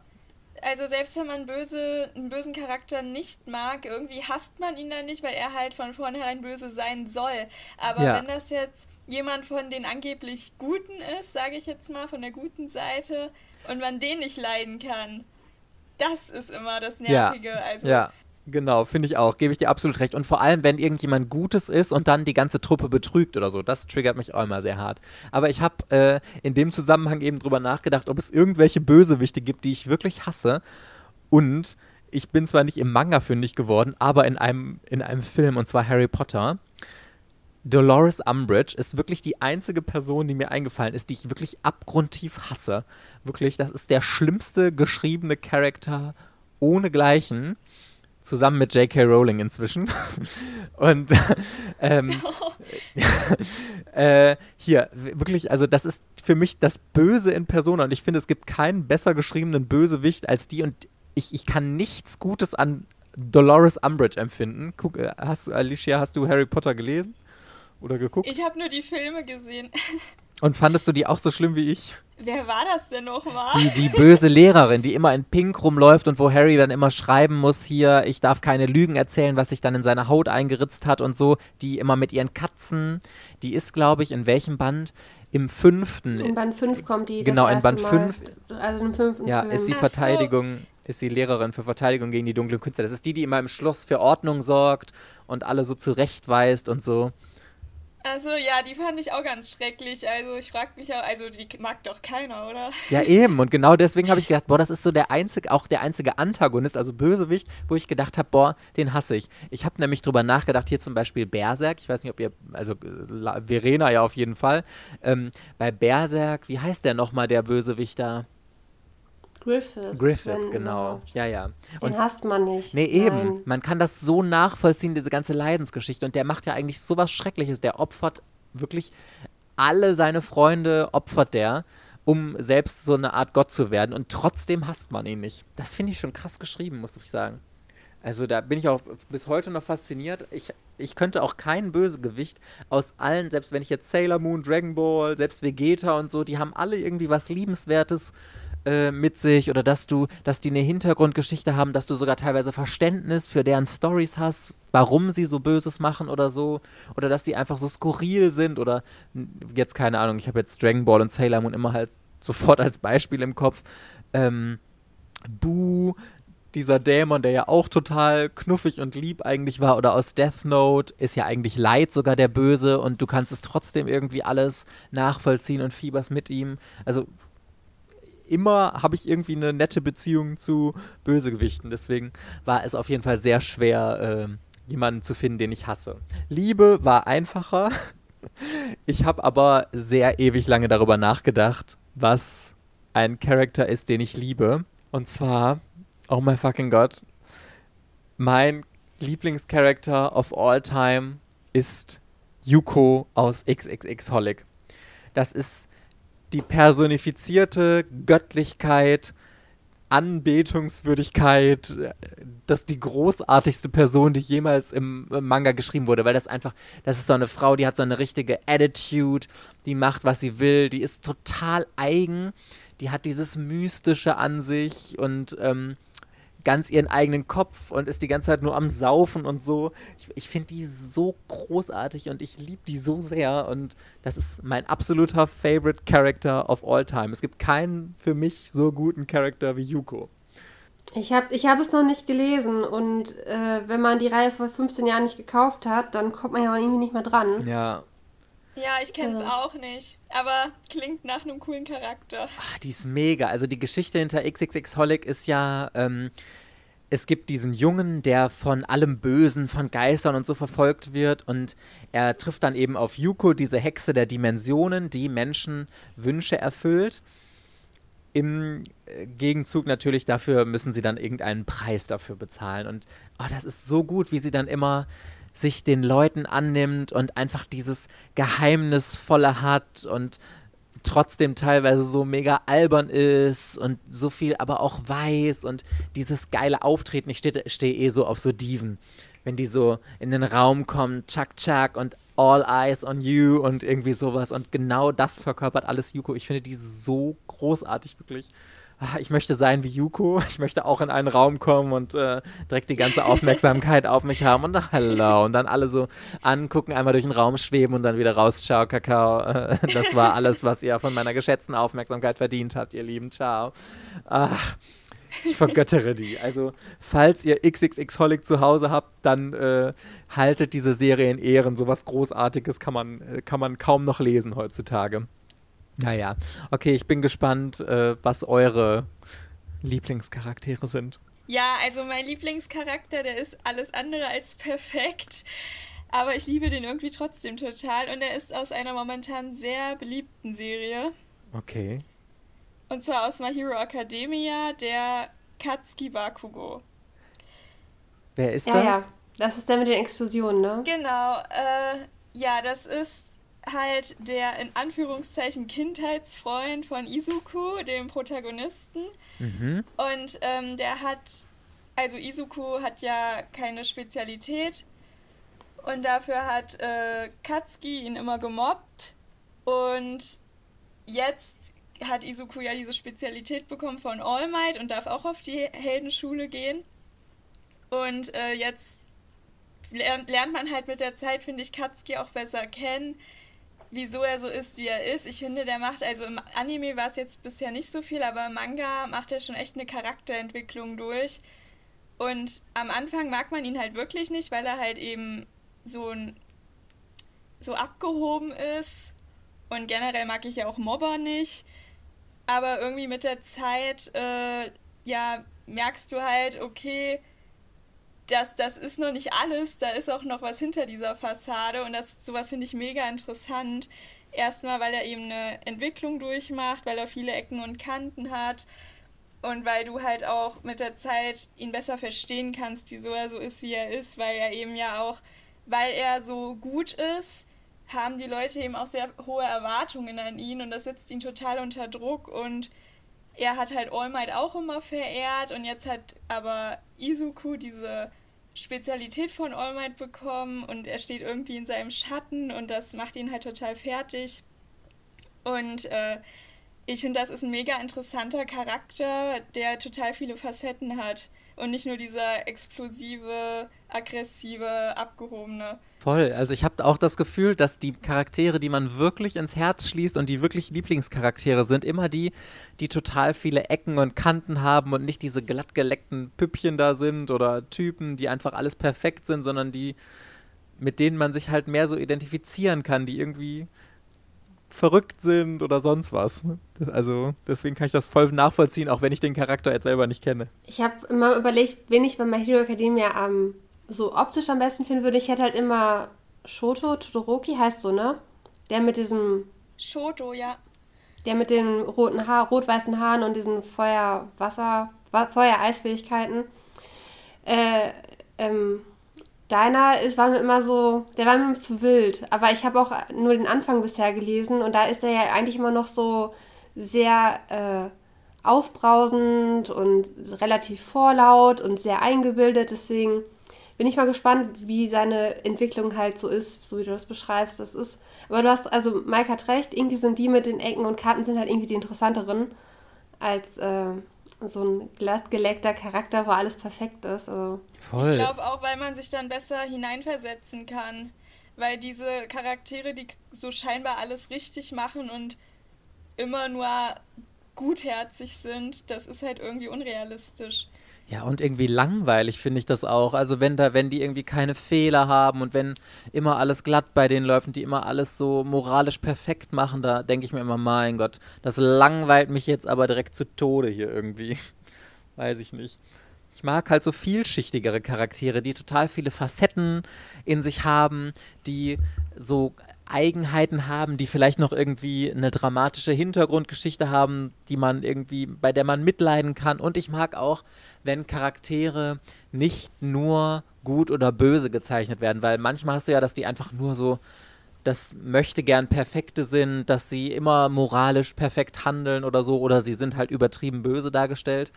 also selbst wenn man böse, einen bösen Charakter nicht mag, irgendwie hasst man ihn dann nicht, weil er halt von vornherein böse sein soll. Aber ja. wenn das jetzt jemand von den angeblich Guten ist, sage ich jetzt mal, von der guten Seite, und man den nicht leiden kann. Das ist immer das Nervige. Ja, also, ja. Genau, finde ich auch. Gebe ich dir absolut recht. Und vor allem, wenn irgendjemand Gutes ist und dann die ganze Truppe betrügt oder so, das triggert mich auch immer sehr hart. Aber ich habe äh, in dem Zusammenhang eben drüber nachgedacht, ob es irgendwelche Bösewichte gibt, die ich wirklich hasse. Und ich bin zwar nicht im Manga fündig geworden, aber in einem, in einem Film, und zwar Harry Potter. Dolores Umbridge ist wirklich die einzige Person, die mir eingefallen ist, die ich wirklich abgrundtief hasse. Wirklich, das ist der schlimmste geschriebene Charakter ohnegleichen. Zusammen mit J.K. Rowling inzwischen. Und ähm, äh, hier, wirklich, also das ist für mich das Böse in Persona. Und ich finde, es gibt keinen besser geschriebenen Bösewicht als die. Und ich, ich kann nichts Gutes an Dolores Umbridge empfinden. Guck, äh, hast, Alicia, hast du Harry Potter gelesen? Oder geguckt? Ich habe nur die Filme gesehen. Und fandest du die auch so schlimm wie ich? Wer war das denn nochmal? Die, die böse Lehrerin, die immer in Pink rumläuft und wo Harry dann immer schreiben muss, hier, ich darf keine Lügen erzählen, was sich dann in seine Haut eingeritzt hat und so, die immer mit ihren Katzen, die ist, glaube ich, in welchem Band? Im fünften. In Band 5 kommt die. Genau, in Band 5. Also im fünften Ja, Film. ist die Verteidigung. So ist die Lehrerin für Verteidigung gegen die dunklen Künstler. Das ist die, die immer im Schloss für Ordnung sorgt und alle so zurechtweist und so. Also ja, die fand ich auch ganz schrecklich. Also ich frag mich auch, also die mag doch keiner, oder? Ja, eben. Und genau deswegen habe ich gedacht, boah, das ist so der einzige, auch der einzige Antagonist, also Bösewicht, wo ich gedacht habe, boah, den hasse ich. Ich habe nämlich drüber nachgedacht, hier zum Beispiel Berserk, ich weiß nicht, ob ihr, also Verena ja auf jeden Fall. Ähm, bei Berserk, wie heißt der nochmal, der Bösewicht da? Griffith. Griffith, genau. Ja, ja. Den hasst man nicht. Nee, eben. Nein. Man kann das so nachvollziehen, diese ganze Leidensgeschichte. Und der macht ja eigentlich sowas Schreckliches. Der opfert wirklich alle seine Freunde, opfert der, um selbst so eine Art Gott zu werden. Und trotzdem hasst man ihn nicht. Das finde ich schon krass geschrieben, muss ich sagen. Also da bin ich auch bis heute noch fasziniert. Ich, ich könnte auch kein Bösegewicht aus allen, selbst wenn ich jetzt Sailor Moon, Dragon Ball, selbst Vegeta und so, die haben alle irgendwie was Liebenswertes äh, mit sich oder dass du, dass die eine Hintergrundgeschichte haben, dass du sogar teilweise Verständnis für deren Stories hast, warum sie so Böses machen oder so, oder dass die einfach so skurril sind oder jetzt keine Ahnung, ich habe jetzt Dragon Ball und Sailor Moon immer halt sofort als Beispiel im Kopf. Ähm, Boo, dieser Dämon, der ja auch total knuffig und lieb eigentlich war, oder aus Death Note ist ja eigentlich Leid sogar der Böse und du kannst es trotzdem irgendwie alles nachvollziehen und fieberst mit ihm. Also immer habe ich irgendwie eine nette Beziehung zu Bösegewichten. Deswegen war es auf jeden Fall sehr schwer, äh, jemanden zu finden, den ich hasse. Liebe war einfacher. Ich habe aber sehr ewig lange darüber nachgedacht, was ein Charakter ist, den ich liebe. Und zwar, oh my fucking God, mein Lieblingscharakter of all time ist Yuko aus XXX Holic. Das ist die personifizierte Göttlichkeit, Anbetungswürdigkeit, das die großartigste Person, die jemals im Manga geschrieben wurde, weil das einfach, das ist so eine Frau, die hat so eine richtige Attitude, die macht, was sie will, die ist total eigen, die hat dieses Mystische an sich und ähm, ganz ihren eigenen Kopf und ist die ganze Zeit nur am Saufen und so. Ich, ich finde die so großartig und ich liebe die so sehr und das ist mein absoluter Favorite Character of all time. Es gibt keinen für mich so guten Charakter wie Yuko. Ich habe ich hab es noch nicht gelesen und äh, wenn man die Reihe vor 15 Jahren nicht gekauft hat, dann kommt man ja irgendwie nicht mehr dran. Ja, ja, ich kenne es ja. auch nicht, aber klingt nach einem coolen Charakter. Ach, die ist mega. Also die Geschichte hinter XXX Holic ist ja, ähm, es gibt diesen Jungen, der von allem Bösen, von Geistern und so verfolgt wird und er trifft dann eben auf Yuko, diese Hexe der Dimensionen, die Menschen Wünsche erfüllt. Im äh, Gegenzug natürlich dafür müssen sie dann irgendeinen Preis dafür bezahlen und oh, das ist so gut, wie sie dann immer sich den Leuten annimmt und einfach dieses Geheimnisvolle hat und trotzdem teilweise so mega albern ist und so viel aber auch weiß und dieses geile Auftreten. Ich stehe steh eh so auf so Diven. Wenn die so in den Raum kommen, Chuck Chuck und All Eyes on You und irgendwie sowas. Und genau das verkörpert alles Yuko. Ich finde die so großartig, wirklich. Ah, ich möchte sein wie Yuko, ich möchte auch in einen Raum kommen und äh, direkt die ganze Aufmerksamkeit auf mich haben und hallo und dann alle so angucken, einmal durch den Raum schweben und dann wieder raus, ciao, Kakao. Das war alles, was ihr von meiner geschätzten Aufmerksamkeit verdient habt, ihr Lieben, ciao. Ach, ich vergöttere die. Also, falls ihr XXX Holic zu Hause habt, dann äh, haltet diese Serie in Ehren. So was Großartiges kann man, äh, kann man kaum noch lesen heutzutage. Naja, okay, ich bin gespannt, äh, was eure Lieblingscharaktere sind. Ja, also mein Lieblingscharakter, der ist alles andere als perfekt. Aber ich liebe den irgendwie trotzdem total. Und er ist aus einer momentan sehr beliebten Serie. Okay. Und zwar aus My Hero Academia, der Katsuki Bakugo. Wer ist ja, das? Ja, das ist der mit den Explosionen, ne? Genau. Äh, ja, das ist halt der in Anführungszeichen Kindheitsfreund von Izuku, dem Protagonisten. Mhm. Und ähm, der hat, also Izuku hat ja keine Spezialität und dafür hat äh, Katsuki ihn immer gemobbt und jetzt hat Izuku ja diese Spezialität bekommen von All Might und darf auch auf die Heldenschule gehen. Und äh, jetzt lernt, lernt man halt mit der Zeit, finde ich, Katsuki auch besser kennen wieso er so ist, wie er ist. Ich finde, der macht, also im Anime war es jetzt bisher nicht so viel, aber im Manga macht er schon echt eine Charakterentwicklung durch. Und am Anfang mag man ihn halt wirklich nicht, weil er halt eben so ein so abgehoben ist. Und generell mag ich ja auch Mobber nicht. Aber irgendwie mit der Zeit, äh, ja, merkst du halt, okay, das, das ist noch nicht alles, da ist auch noch was hinter dieser Fassade und das sowas finde ich mega interessant. Erstmal, weil er eben eine Entwicklung durchmacht, weil er viele Ecken und Kanten hat und weil du halt auch mit der Zeit ihn besser verstehen kannst, wieso er so ist, wie er ist, weil er eben ja auch, weil er so gut ist, haben die Leute eben auch sehr hohe Erwartungen an ihn und das setzt ihn total unter Druck und er hat halt All Might auch immer verehrt und jetzt hat aber Izuku diese Spezialität von All Might bekommen und er steht irgendwie in seinem Schatten und das macht ihn halt total fertig. Und äh, ich finde, das ist ein mega interessanter Charakter, der total viele Facetten hat und nicht nur dieser explosive, aggressive, abgehobene. Voll. Also ich habe auch das Gefühl, dass die Charaktere, die man wirklich ins Herz schließt und die wirklich Lieblingscharaktere sind, immer die, die total viele Ecken und Kanten haben und nicht diese glattgeleckten Püppchen da sind oder Typen, die einfach alles perfekt sind, sondern die, mit denen man sich halt mehr so identifizieren kann, die irgendwie verrückt sind oder sonst was. Also deswegen kann ich das voll nachvollziehen, auch wenn ich den Charakter jetzt selber nicht kenne. Ich habe immer überlegt, wen ich bei My Hero Academia am so optisch am besten finden würde. Ich hätte halt immer Shoto Todoroki, heißt so, ne? Der mit diesem... Shoto, ja. Der mit den roten Haar, rot-weißen Haaren und diesen Feuer-Wasser, Feuer-Eisfähigkeiten. Äh, ähm, Deiner ist, war mir immer so, der war mir zu wild. Aber ich habe auch nur den Anfang bisher gelesen und da ist er ja eigentlich immer noch so sehr äh, aufbrausend und relativ vorlaut und sehr eingebildet. Deswegen bin ich mal gespannt, wie seine Entwicklung halt so ist, so wie du das beschreibst. Das ist. Aber du hast, also Mike hat recht, irgendwie sind die mit den Ecken und Kanten sind halt irgendwie die interessanteren als. Äh, so ein glattgeleckter Charakter, wo alles perfekt ist. Also. Voll. Ich glaube auch, weil man sich dann besser hineinversetzen kann. Weil diese Charaktere, die so scheinbar alles richtig machen und immer nur gutherzig sind, das ist halt irgendwie unrealistisch. Ja, und irgendwie langweilig finde ich das auch. Also wenn da, wenn die irgendwie keine Fehler haben und wenn immer alles glatt bei denen läuft und die immer alles so moralisch perfekt machen, da denke ich mir immer, mein Gott, das langweilt mich jetzt aber direkt zu Tode hier irgendwie. Weiß ich nicht. Ich mag halt so vielschichtigere Charaktere, die total viele Facetten in sich haben, die so Eigenheiten haben, die vielleicht noch irgendwie eine dramatische Hintergrundgeschichte haben, die man irgendwie, bei der man mitleiden kann. Und ich mag auch, wenn Charaktere nicht nur gut oder böse gezeichnet werden, weil manchmal hast du ja, dass die einfach nur so das möchte gern Perfekte sind, dass sie immer moralisch perfekt handeln oder so, oder sie sind halt übertrieben böse dargestellt.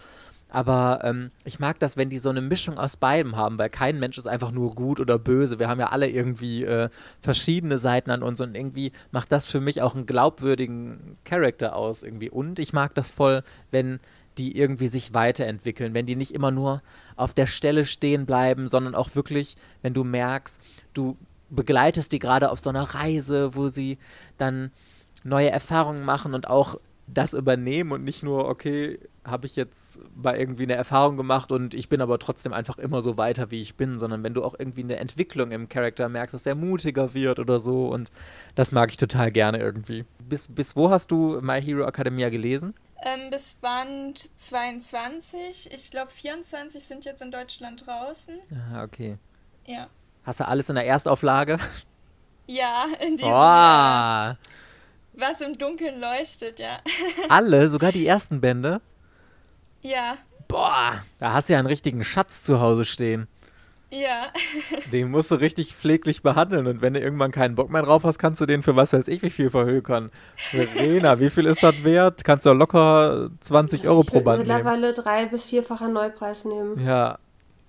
Aber ähm, ich mag das, wenn die so eine Mischung aus beidem haben, weil kein Mensch ist einfach nur gut oder böse. Wir haben ja alle irgendwie äh, verschiedene Seiten an uns und irgendwie macht das für mich auch einen glaubwürdigen Charakter aus irgendwie. Und ich mag das voll, wenn die irgendwie sich weiterentwickeln, wenn die nicht immer nur auf der Stelle stehen bleiben, sondern auch wirklich, wenn du merkst, du begleitest die gerade auf so einer Reise, wo sie dann neue Erfahrungen machen und auch das übernehmen und nicht nur, okay, habe ich jetzt mal irgendwie eine Erfahrung gemacht und ich bin aber trotzdem einfach immer so weiter, wie ich bin, sondern wenn du auch irgendwie eine Entwicklung im Charakter merkst, dass er mutiger wird oder so und das mag ich total gerne irgendwie. Bis, bis wo hast du My Hero Academia gelesen? Ähm, bis Band 22. Ich glaube, 24 sind jetzt in Deutschland draußen. Ah, okay. Ja. Hast du alles in der Erstauflage? Ja, in diesem oh. Jahr. Was im Dunkeln leuchtet, ja. Alle, sogar die ersten Bände? Ja. Boah, da hast du ja einen richtigen Schatz zu Hause stehen. Ja. Den musst du richtig pfleglich behandeln und wenn du irgendwann keinen Bock mehr drauf hast, kannst du den für was weiß ich wie viel verhökern. Verena, wie viel ist das wert? Kannst du ja locker 20 Euro pro Band nehmen. mittlerweile drei- bis vierfacher Neupreis nehmen. Ja.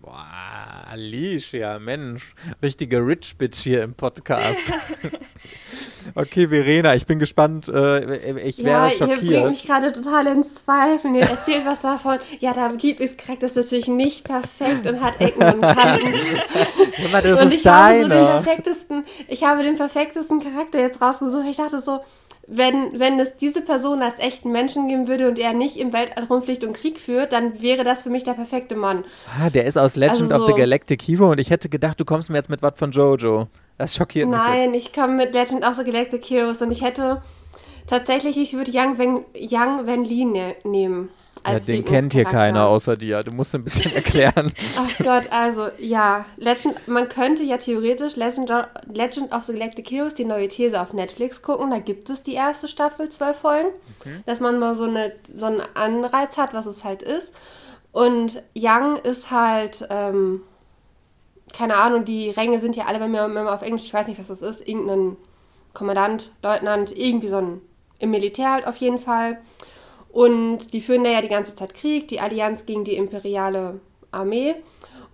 Boah, Alicia, Mensch. Richtige Rich Bitch hier im Podcast. Okay, Verena, ich bin gespannt. Äh, ich ja, wäre schockiert. Ihr bringt mich gerade total ins Zweifeln. Ihr erzählt was davon. Ja, der Lieblingscharakter ist natürlich nicht perfekt und hat Ecken und Kanten. Ja, das und ist ich habe so den perfektesten, ich habe den perfektesten Charakter jetzt rausgesucht. Ich dachte so, wenn, wenn es diese Person als echten Menschen geben würde und er nicht im Weltall rumfliegt und Krieg führt, dann wäre das für mich der perfekte Mann. Ah, der ist aus Legend Also of the so- Galactic Hero und ich hätte gedacht, du kommst mir jetzt mit was von Jojo. Das schockiert mich Nein, ich komme mit Legend of the Galactic Heroes und ich hätte tatsächlich, ich würde Yang Wen, Yang Wen Li ne nehmen. Ja, den kennt hier keiner außer dir. Du musst ein bisschen erklären. Ach Gott, also ja, Legend, man könnte ja theoretisch Legend, Legend of the Galactic Heroes, die neue These auf Netflix gucken. Da gibt es die erste Staffel, zwölf Folgen, dass man mal so, eine, so einen Anreiz hat, was es halt ist. Und Young ist halt, ähm, keine Ahnung, die Ränge sind ja alle bei mir immer auf Englisch, ich weiß nicht, was das ist, irgendein Kommandant, Leutnant, irgendwie so ein im Militär halt auf jeden Fall. Und die führen da ja die ganze Zeit Krieg, die Allianz gegen die imperiale Armee.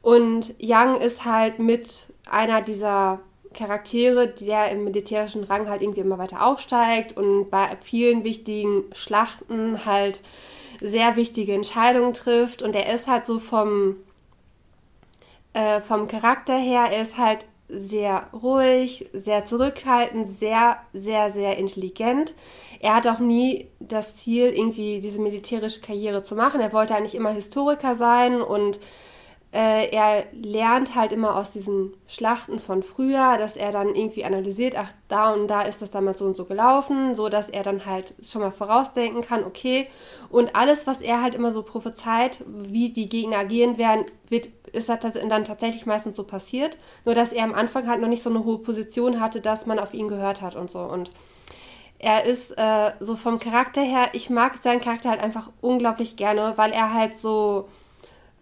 Und Yang ist halt mit einer dieser Charaktere, der im militärischen Rang halt irgendwie immer weiter aufsteigt und bei vielen wichtigen Schlachten halt sehr wichtige Entscheidungen trifft. Und er ist halt so vom, äh, vom Charakter her, er ist halt sehr ruhig, sehr zurückhaltend, sehr, sehr, sehr intelligent. Er hat auch nie das Ziel, irgendwie diese militärische Karriere zu machen. Er wollte eigentlich immer Historiker sein und äh, er lernt halt immer aus diesen Schlachten von früher, dass er dann irgendwie analysiert, ach, da und da ist das damals so und so gelaufen, so dass er dann halt schon mal vorausdenken kann, okay. Und alles, was er halt immer so prophezeit, wie die Gegner agieren werden, wird, ist halt dann tatsächlich meistens so passiert. Nur, dass er am Anfang halt noch nicht so eine hohe Position hatte, dass man auf ihn gehört hat und so. Und er ist äh, so vom Charakter her, ich mag seinen Charakter halt einfach unglaublich gerne, weil er halt so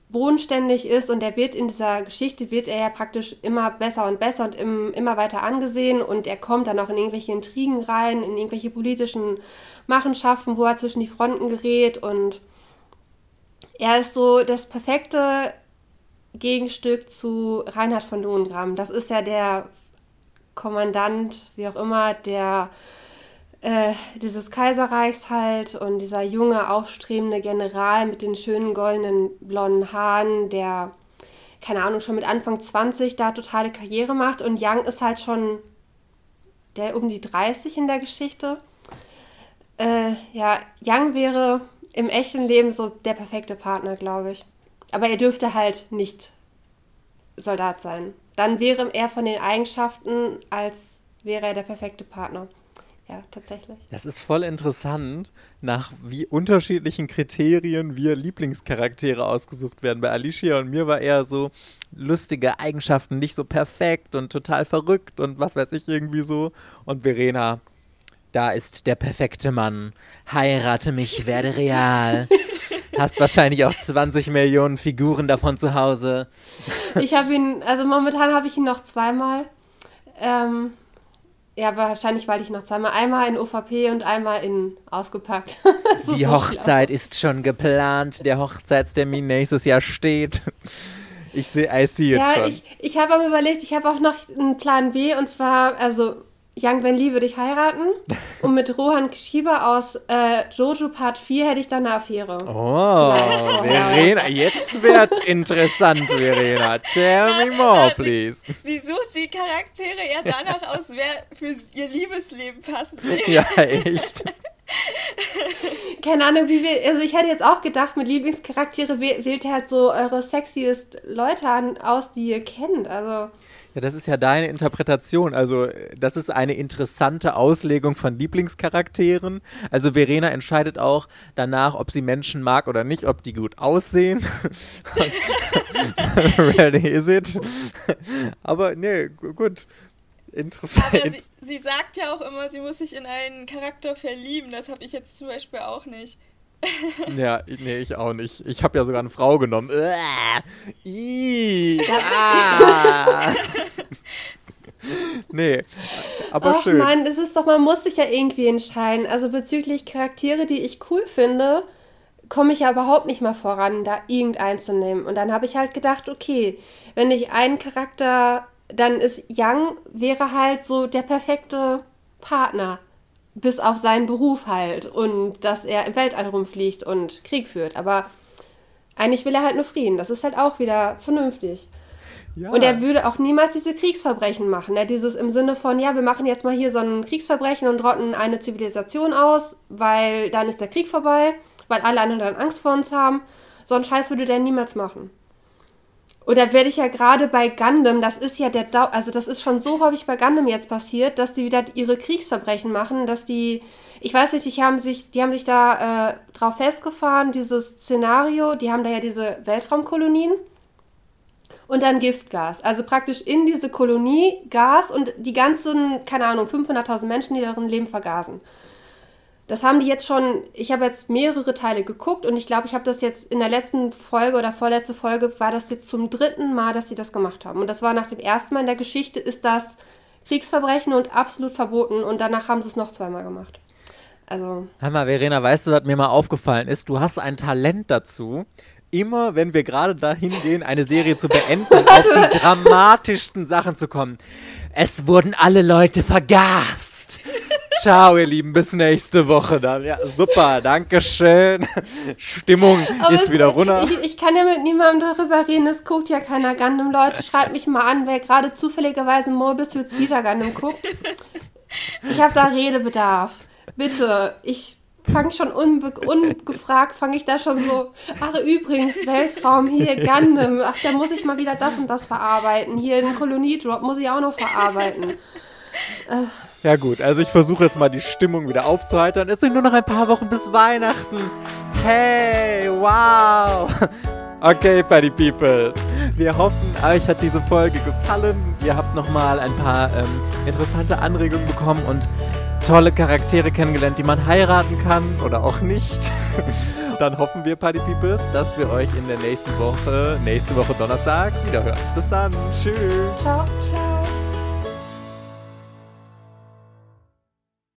bodenständig ist und er wird in dieser Geschichte, wird er ja praktisch immer besser und besser und im, immer weiter angesehen und er kommt dann auch in irgendwelche Intrigen rein, in irgendwelche politischen Machenschaften, wo er zwischen die Fronten gerät und er ist so das perfekte Gegenstück zu Reinhard von Lohengramm. Das ist ja der Kommandant, wie auch immer, der äh, dieses Kaiserreichs halt und dieser junge, aufstrebende General mit den schönen goldenen blonden Haaren, der, keine Ahnung, schon mit Anfang 20 da totale Karriere macht und Young ist halt schon der um die 30 in der Geschichte. Äh, ja, Young wäre im echten Leben so der perfekte Partner, glaube ich. Aber er dürfte halt nicht Soldat sein. Dann wäre er von den Eigenschaften, als wäre er der perfekte Partner. Ja, tatsächlich. Das ist voll interessant, nach wie unterschiedlichen Kriterien wir Lieblingscharaktere ausgesucht werden. Bei Alicia und mir war eher so lustige Eigenschaften, nicht so perfekt und total verrückt und was weiß ich irgendwie so. Und Verena, da ist der perfekte Mann. Heirate mich, werde real. Hast wahrscheinlich auch 20 Millionen Figuren davon zu Hause. Ich habe ihn, also momentan habe ich ihn noch zweimal. Ähm, ja, wahrscheinlich, weil ich noch zweimal, einmal in OVP und einmal in ausgepackt. Die so Hochzeit ist schon geplant. Der Hochzeitstermin nächstes Jahr steht. Ich sehe, I see it Ja, schon. ich, ich habe aber überlegt, ich habe auch noch einen Plan B und zwar, also Yang Ben Lee würde ich heiraten und mit Rohan Kishiba aus äh, Jojo Part 4 hätte ich dann eine Affäre. Oh. Verena, jetzt wird's interessant, Verena. Tell me more, please. Sie sucht die Charaktere eher danach aus, wer für ihr Liebesleben passt. Ja, echt. Keine Ahnung, wie wir, also ich hätte jetzt auch gedacht, mit Lieblingscharaktere wäh- wählt ihr halt so eure sexiest Leute an, aus, die ihr kennt. Also, Ja, das ist ja deine Interpretation. Also, das ist eine interessante Auslegung von Lieblingscharakteren. Also, Verena entscheidet auch danach, ob sie Menschen mag oder nicht, ob die gut aussehen. Ready is it? Aber, nee, gu- gut. Aber Interessant. sie, sie sagt ja auch immer, sie muss sich in einen Charakter verlieben. Das habe ich jetzt zum Beispiel auch nicht. Ja, nee, ich auch nicht. Ich habe ja sogar eine Frau genommen. Ii, ah. nee, aber ach schön. Mann, es ist doch, man muss sich ja irgendwie entscheiden. Also bezüglich Charaktere, die ich cool finde, komme ich ja überhaupt nicht mal voran, da irgendeinen zu nehmen. Und dann habe ich halt gedacht, okay, wenn ich einen Charakter, dann ist Young wäre halt so der perfekte Partner. Bis auf seinen Beruf halt und dass er im Weltall rumfliegt und Krieg führt. Aber eigentlich will er halt nur Frieden. Das ist halt auch wieder vernünftig. Ja. Und er würde auch niemals diese Kriegsverbrechen machen. Ja, dieses im Sinne von, ja, wir machen jetzt mal hier so ein Kriegsverbrechen und rotten eine Zivilisation aus, weil dann ist der Krieg vorbei, weil alle anderen dann Angst vor uns haben. So einen Scheiß würde der niemals machen. Oder werde ich ja gerade bei Gundam, das ist ja der, Dau also das ist schon so häufig bei Gundam jetzt passiert, dass die wieder ihre Kriegsverbrechen machen, dass die, ich weiß nicht, die haben sich, die haben sich da äh, drauf festgefahren, dieses Szenario, die haben da ja diese Weltraumkolonien und dann Giftgas. Also praktisch in diese Kolonie Gas und die ganzen, keine Ahnung, 500.000 Menschen, die darin leben, vergasen. Das haben die jetzt schon, ich habe jetzt mehrere Teile geguckt und ich glaube, ich habe das jetzt in der letzten Folge oder vorletzte Folge, war das jetzt zum dritten Mal, dass sie das gemacht haben. Und das war nach dem ersten Mal in der Geschichte, ist das Kriegsverbrechen und absolut verboten und danach haben sie es noch zweimal gemacht. Also. Hammer, Verena, weißt du, was mir mal aufgefallen ist? Du hast ein Talent dazu, immer, wenn wir gerade dahin gehen, eine Serie zu beenden, auf die dramatischsten Sachen zu kommen. Es wurden alle Leute vergast. Ciao, ihr Lieben, bis nächste Woche dann. Ja, super, danke schön. Stimmung Aber ist wieder runter. Ich, ich, kann ja mit niemandem darüber reden, es guckt ja keiner Gundam. Leute, schreibt mich mal an, wer gerade zufälligerweise Morbus Suicida Gundam guckt. Ich habe da Redebedarf. Bitte, ich fange schon unbe ungefragt, fange ich da schon so, ach übrigens, Weltraum, hier Gundam, ach, da muss ich mal wieder das und das verarbeiten. Hier ein Koloniedrop muss ich auch noch verarbeiten. Äh, ja gut, also ich versuche jetzt mal die Stimmung wieder aufzuheitern. Es sind nur noch ein paar Wochen bis Weihnachten. Hey, wow. Okay, Party Peoples. Wir hoffen, euch hat diese Folge gefallen. Ihr habt nochmal ein paar ähm, interessante Anregungen bekommen und tolle Charaktere kennengelernt, die man heiraten kann oder auch nicht. Dann hoffen wir, Party Peoples, dass wir euch in der nächsten Woche, nächste Woche Donnerstag, wiederhören. Bis dann. Tschüss. Ciao. Ciao.